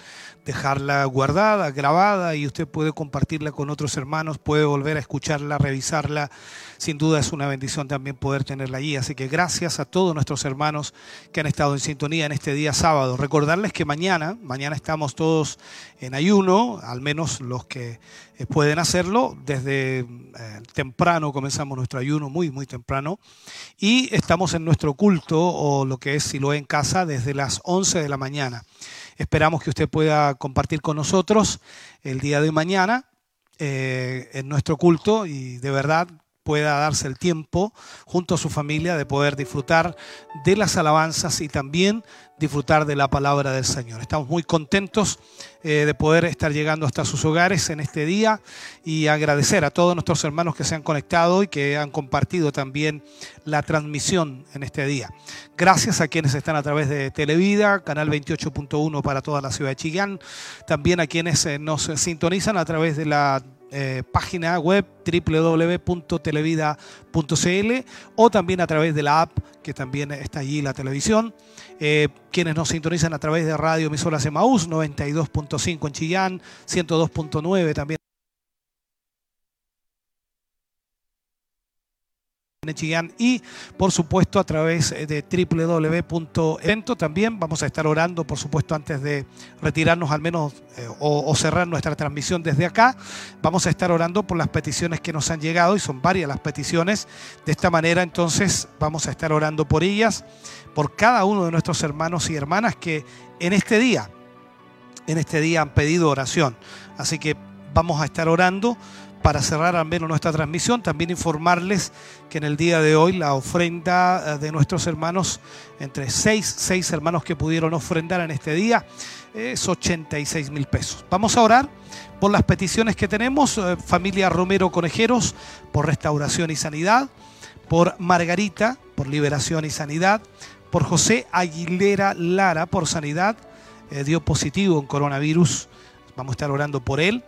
[SPEAKER 4] dejarla guardada, grabada y usted puede compartirla con otros hermanos, puede volver a escucharla, revisarla. Sin duda es una bendición también poder tenerla allí. Así que gracias a todos nuestros hermanos que han estado en sintonía en este día sábado. Recordarles que mañana, mañana estamos todos en ayuno, al menos los que eh, pueden hacerlo desde eh, temprano, comenzamos nuestro ayuno muy, muy temprano, y estamos en nuestro culto o lo que es Siloé en casa desde las 11 de la mañana. Esperamos que usted pueda compartir con nosotros el día de mañana eh, en nuestro culto y de verdad pueda darse el tiempo junto a su familia de poder disfrutar de las alabanzas y también disfrutar de la palabra del Señor. Estamos muy contentos eh, de poder estar llegando hasta sus hogares en este día y agradecer a todos nuestros hermanos que se han conectado y que han compartido también la transmisión en este día. Gracias a quienes están a través de Televida, canal 28.1 para toda la ciudad de Chillán, también a quienes eh, nos sintonizan a través de la eh, página web www.televida.cl o también a través de la app que también está allí la televisión. Eh, quienes nos sintonizan a través de radio emisoras Emaús 92.5 en Chillán, 102.9 también. Y por supuesto a través de www.evento también. Vamos a estar orando por supuesto antes de retirarnos al menos eh, o, o cerrar nuestra transmisión desde acá. Vamos a estar orando por las peticiones que nos han llegado y son varias las peticiones. De esta manera entonces vamos a estar orando por ellas por cada uno de nuestros hermanos y hermanas que en este día en este día han pedido oración. Así que vamos a estar orando para cerrar al menos nuestra transmisión, también informarles que en el día de hoy la ofrenda eh, de nuestros hermanos, entre seis, seis hermanos que pudieron ofrendar en este día, es 86 mil pesos. Vamos a orar por las peticiones que tenemos, eh, familia Romero Conejeros, por restauración y sanidad, por Margarita, por liberación y sanidad, por José Aguilera Lara, por sanidad, eh, dio positivo en coronavirus, vamos a estar orando por él.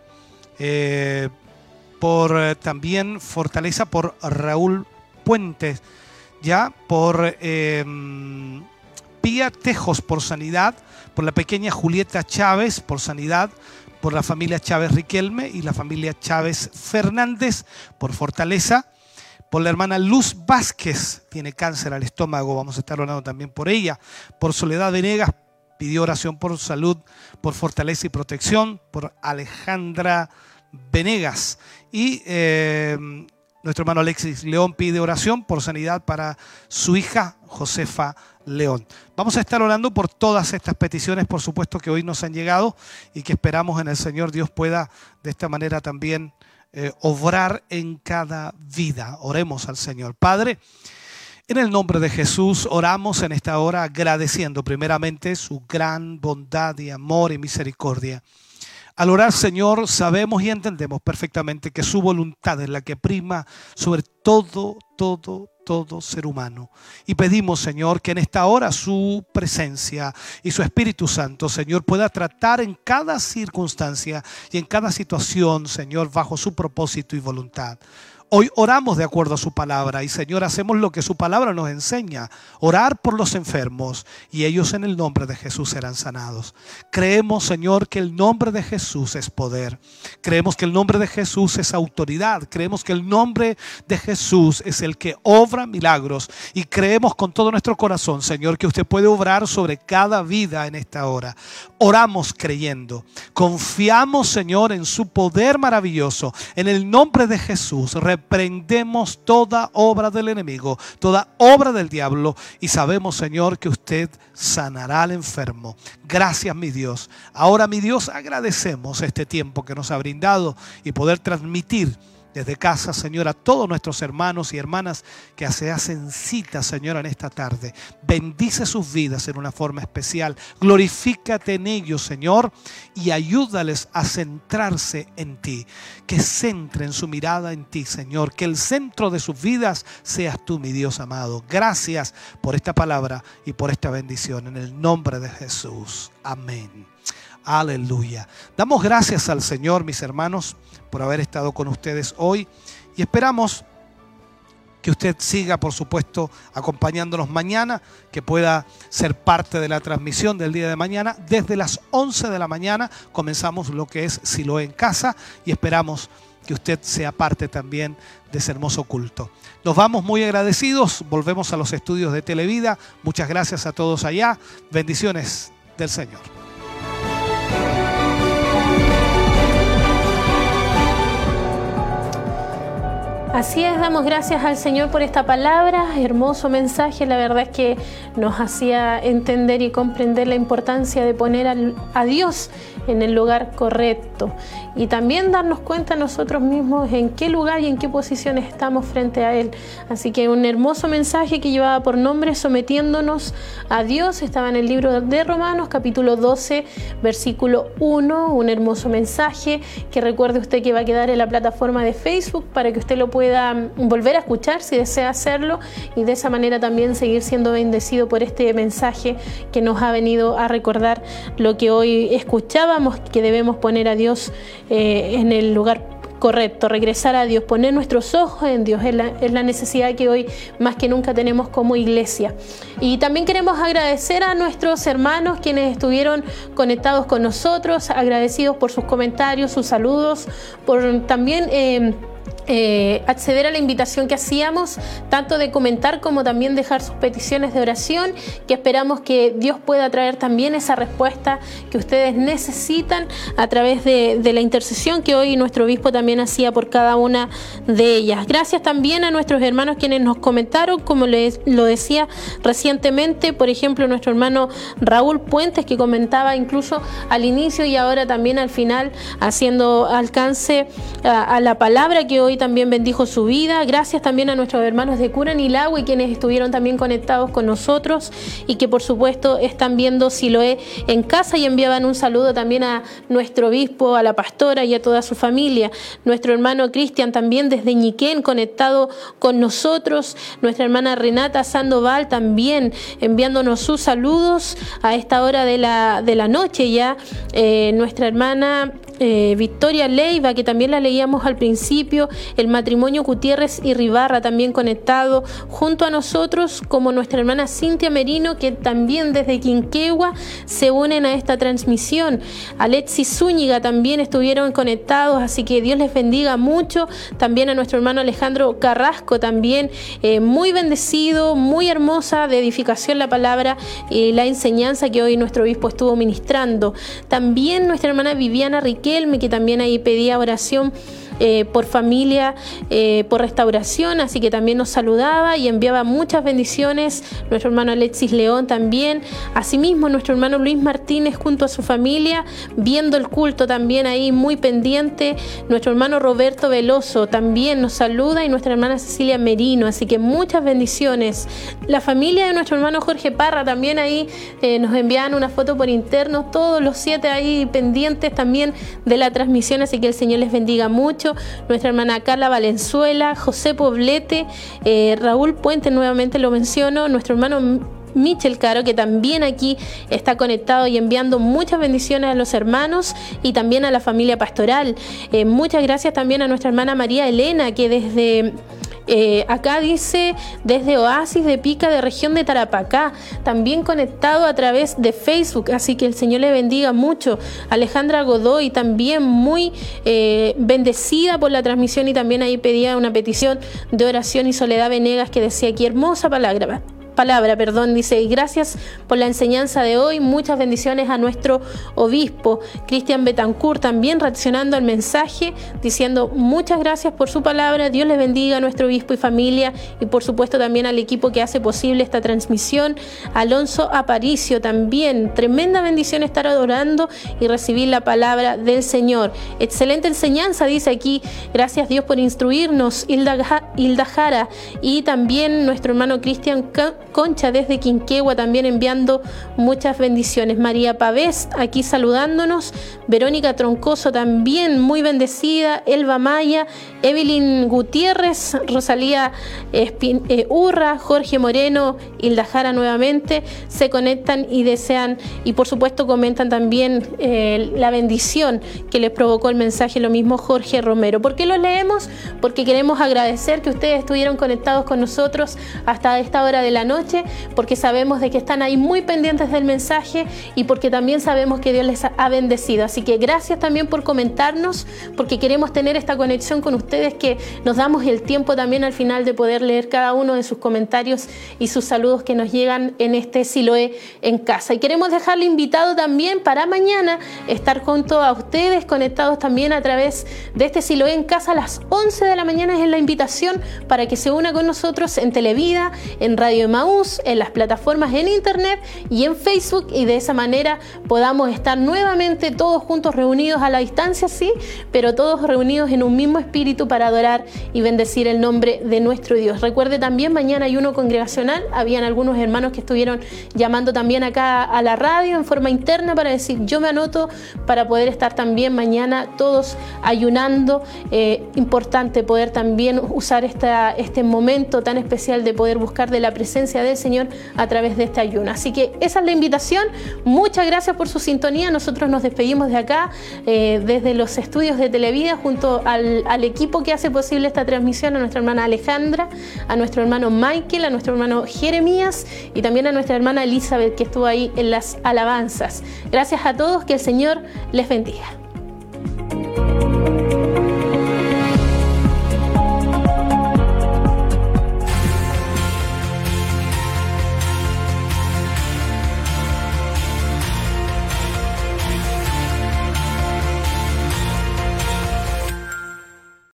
[SPEAKER 4] Por eh, también Fortaleza por Raúl Puentes, ya por eh, Pía Tejos por Sanidad, por la pequeña Julieta Chávez por Sanidad, por la familia Chávez Riquelme y la familia Chávez Fernández por Fortaleza, por la hermana Luz Vázquez, tiene cáncer al estómago, vamos a estar orando también por ella, por Soledad Venegas, pidió oración por salud, por fortaleza y protección, por Alejandra Venegas. Y eh, nuestro hermano Alexis León pide oración por sanidad para su hija Josefa León. Vamos a estar orando por todas estas peticiones, por supuesto, que hoy nos han llegado y que esperamos en el Señor Dios pueda de esta manera también eh, obrar en cada vida. Oremos al Señor. Padre, en el nombre de Jesús oramos en esta hora agradeciendo primeramente su gran bondad y amor y misericordia. Al orar, Señor, sabemos y entendemos perfectamente que su voluntad es la que prima sobre todo, todo, todo ser humano. Y pedimos, Señor, que en esta hora su presencia y su Espíritu Santo, Señor, pueda tratar en cada circunstancia y en cada situación, Señor, bajo su propósito y voluntad. Hoy oramos de acuerdo a su palabra y Señor hacemos lo que su palabra nos enseña, orar por los enfermos y ellos en el nombre de Jesús serán sanados. Creemos Señor que el nombre de Jesús es poder. Creemos que el nombre de Jesús es autoridad. Creemos que el nombre de Jesús es el que obra milagros y creemos con todo nuestro corazón Señor que usted puede obrar sobre cada vida en esta hora. Oramos creyendo. Confiamos Señor en su poder maravilloso. En el nombre de Jesús reprendemos toda obra del enemigo, toda obra del diablo y sabemos, Señor, que usted sanará al enfermo. Gracias, mi Dios. Ahora, mi Dios, agradecemos este tiempo que nos ha brindado y poder transmitir desde casa, Señor, a todos nuestros hermanos y hermanas que se hacen cita, Señor, en esta tarde. Bendice sus vidas en una forma especial. Glorifícate en ellos, Señor, y ayúdales a centrarse en ti. Que centren su mirada en ti, Señor. Que el centro de sus vidas seas tú, mi Dios amado. Gracias por esta palabra y por esta bendición. En el nombre de Jesús. Amén. Aleluya. Damos gracias al Señor, mis hermanos, por haber estado con ustedes hoy y esperamos que usted siga, por supuesto, acompañándonos mañana, que pueda ser parte de la transmisión del día de mañana. Desde las 11 de la mañana comenzamos lo que es Silo en casa y esperamos que usted sea parte también de ese hermoso culto. Nos vamos muy agradecidos, volvemos a los estudios de Televida. Muchas gracias a todos allá. Bendiciones del Señor.
[SPEAKER 1] Así es, damos gracias al Señor por esta palabra, hermoso mensaje, la verdad es que nos hacía entender y comprender la importancia de poner a Dios en el lugar correcto. Y también darnos cuenta nosotros mismos en qué lugar y en qué posición estamos frente a Él. Así que un hermoso mensaje que llevaba por nombre sometiéndonos a Dios, estaba en el libro de Romanos capítulo 12 versículo 1, un hermoso mensaje que recuerde usted que va a quedar en la plataforma de Facebook para que usted lo pueda mm, volver a escuchar si desea hacerlo y de esa manera también seguir siendo bendecido por este mensaje que nos ha venido a recordar lo que hoy que debemos poner a Dios eh, en el lugar correcto, regresar a Dios, poner nuestros ojos en Dios, es la, es la, necesidad que hoy más que nunca tenemos como iglesia. Y también queremos agradecer a nuestros hermanos quienes estuvieron conectados con nosotros, agradecidos por sus comentarios, sus saludos, por también... Eh, eh, acceder a la invitación que hacíamos, tanto de comentar como también dejar sus peticiones de oración, que esperamos que Dios pueda traer también esa respuesta que ustedes necesitan a través de, la intercesión que hoy nuestro obispo también hacía por cada una de ellas. Gracias también a nuestros hermanos quienes nos comentaron, como les, lo decía recientemente, por ejemplo, nuestro hermano Raúl Puentes, que comentaba incluso al inicio y ahora también al final, haciendo alcance a la palabra que hoy también bendijo su vida. Gracias también a nuestros hermanos de Cura y quienes estuvieron también conectados con nosotros y que por supuesto están viendo Siloé en casa y enviaban un saludo también a nuestro obispo, a la pastora y a toda su familia. Nuestro hermano Cristian también desde Ñiquén conectado con nosotros. Nuestra hermana Renata Sandoval también enviándonos sus saludos a esta hora de la, de la noche ya. Eh, nuestra hermana eh, Victoria Leiva, que también la leíamos al principio, el matrimonio Gutiérrez y Ribarra también conectado junto a nosotros, como nuestra hermana Cintia Merino, que también desde Quinquegua se unen a esta transmisión. Alexis Zúñiga también estuvieron conectados, así que Dios les bendiga mucho. También a nuestro hermano Alejandro Carrasco, también eh, muy bendecido, muy hermosa de edificación la palabra y la enseñanza que hoy nuestro obispo estuvo ministrando. También nuestra hermana Viviana Riquelme, que también ahí pedía oración eh, por familia, eh, por restauración, así que también nos saludaba y enviaba muchas bendiciones. Nuestro hermano Alexis León también. Asimismo, nuestro hermano Luis Martínez junto a su familia, viendo el culto también ahí muy pendiente. Nuestro hermano Roberto Veloso también nos saluda y nuestra hermana Cecilia Merino, así que muchas bendiciones. La familia de nuestro hermano Jorge Parra también ahí eh, nos envían una foto por interno, todos los siete ahí pendientes también de la transmisión, así que el Señor les bendiga mucho nuestra hermana Carla Valenzuela, José Poblete, eh, Raúl Puente, nuevamente lo menciono, nuestro hermano Michel Caro, que también aquí está conectado y enviando muchas bendiciones a los hermanos y también a la familia pastoral. Eh, muchas gracias también a nuestra hermana María Elena, que desde eh, acá dice desde Oasis de Pica de región de Tarapacá, también conectado a través de Facebook, así que el Señor le bendiga mucho. Alejandra Godoy también muy eh, bendecida por la transmisión y también ahí pedía una petición de oración y Soledad Venegas que decía aquí hermosa palabra palabra, perdón, dice, y gracias por la enseñanza de hoy, muchas bendiciones a nuestro obispo, Cristian Betancourt, también reaccionando al mensaje, diciendo muchas gracias por su palabra, Dios le bendiga a nuestro obispo y familia, y por supuesto también al equipo que hace posible esta transmisión, Alonso Aparicio también, tremenda bendición estar adorando y recibir la palabra del Señor. Excelente enseñanza, dice aquí, gracias Dios por instruirnos, Hilda, Hilda Jara, y también nuestro hermano Cristian Concha desde Quinquegua también enviando muchas bendiciones. María Pavés aquí saludándonos. Verónica Troncoso también muy bendecida. Elba Maya, Evelyn Gutiérrez, Rosalía eh, Urra, Jorge Moreno, Hilda Jara nuevamente se conectan y desean y por supuesto comentan también eh, la bendición que les provocó el mensaje, lo mismo Jorge Romero. ¿Por qué lo leemos? Porque queremos agradecer que ustedes estuvieron conectados con nosotros hasta esta hora de la noche porque sabemos de que están ahí muy pendientes del mensaje y porque también sabemos que Dios les ha bendecido. Así que gracias también por comentarnos, porque queremos tener esta conexión con ustedes que nos damos el tiempo también al final de poder leer cada uno de sus comentarios y sus saludos que nos llegan en este Siloé en casa. Y queremos dejarle invitado también para mañana estar junto a ustedes, conectados también a través de este Siloé en casa a las 11 de la mañana es la invitación para que se una con nosotros en Televida, en Radio En las plataformas en Internet y en Facebook y de esa manera podamos estar nuevamente todos juntos reunidos a la distancia, sí, pero todos reunidos en un mismo espíritu para adorar y bendecir el nombre de nuestro Dios. Recuerde también, mañana hay uno congregacional, habían algunos hermanos que estuvieron llamando también acá a la radio en forma interna para decir, yo me anoto para poder estar también mañana todos ayunando. Eh, importante poder también usar esta, este momento tan especial de poder buscar de la del Señor a través de este ayuno. Así que esa es la invitación. Muchas gracias por su sintonía. Nosotros nos despedimos de acá, eh, desde los estudios de Televida, junto al equipo que hace posible esta transmisión, a nuestra hermana Alejandra, a nuestro hermano Michael, a nuestro hermano Jeremías y también a nuestra hermana Elizabeth que estuvo ahí en las alabanzas. Gracias a todos, que el Señor les bendiga.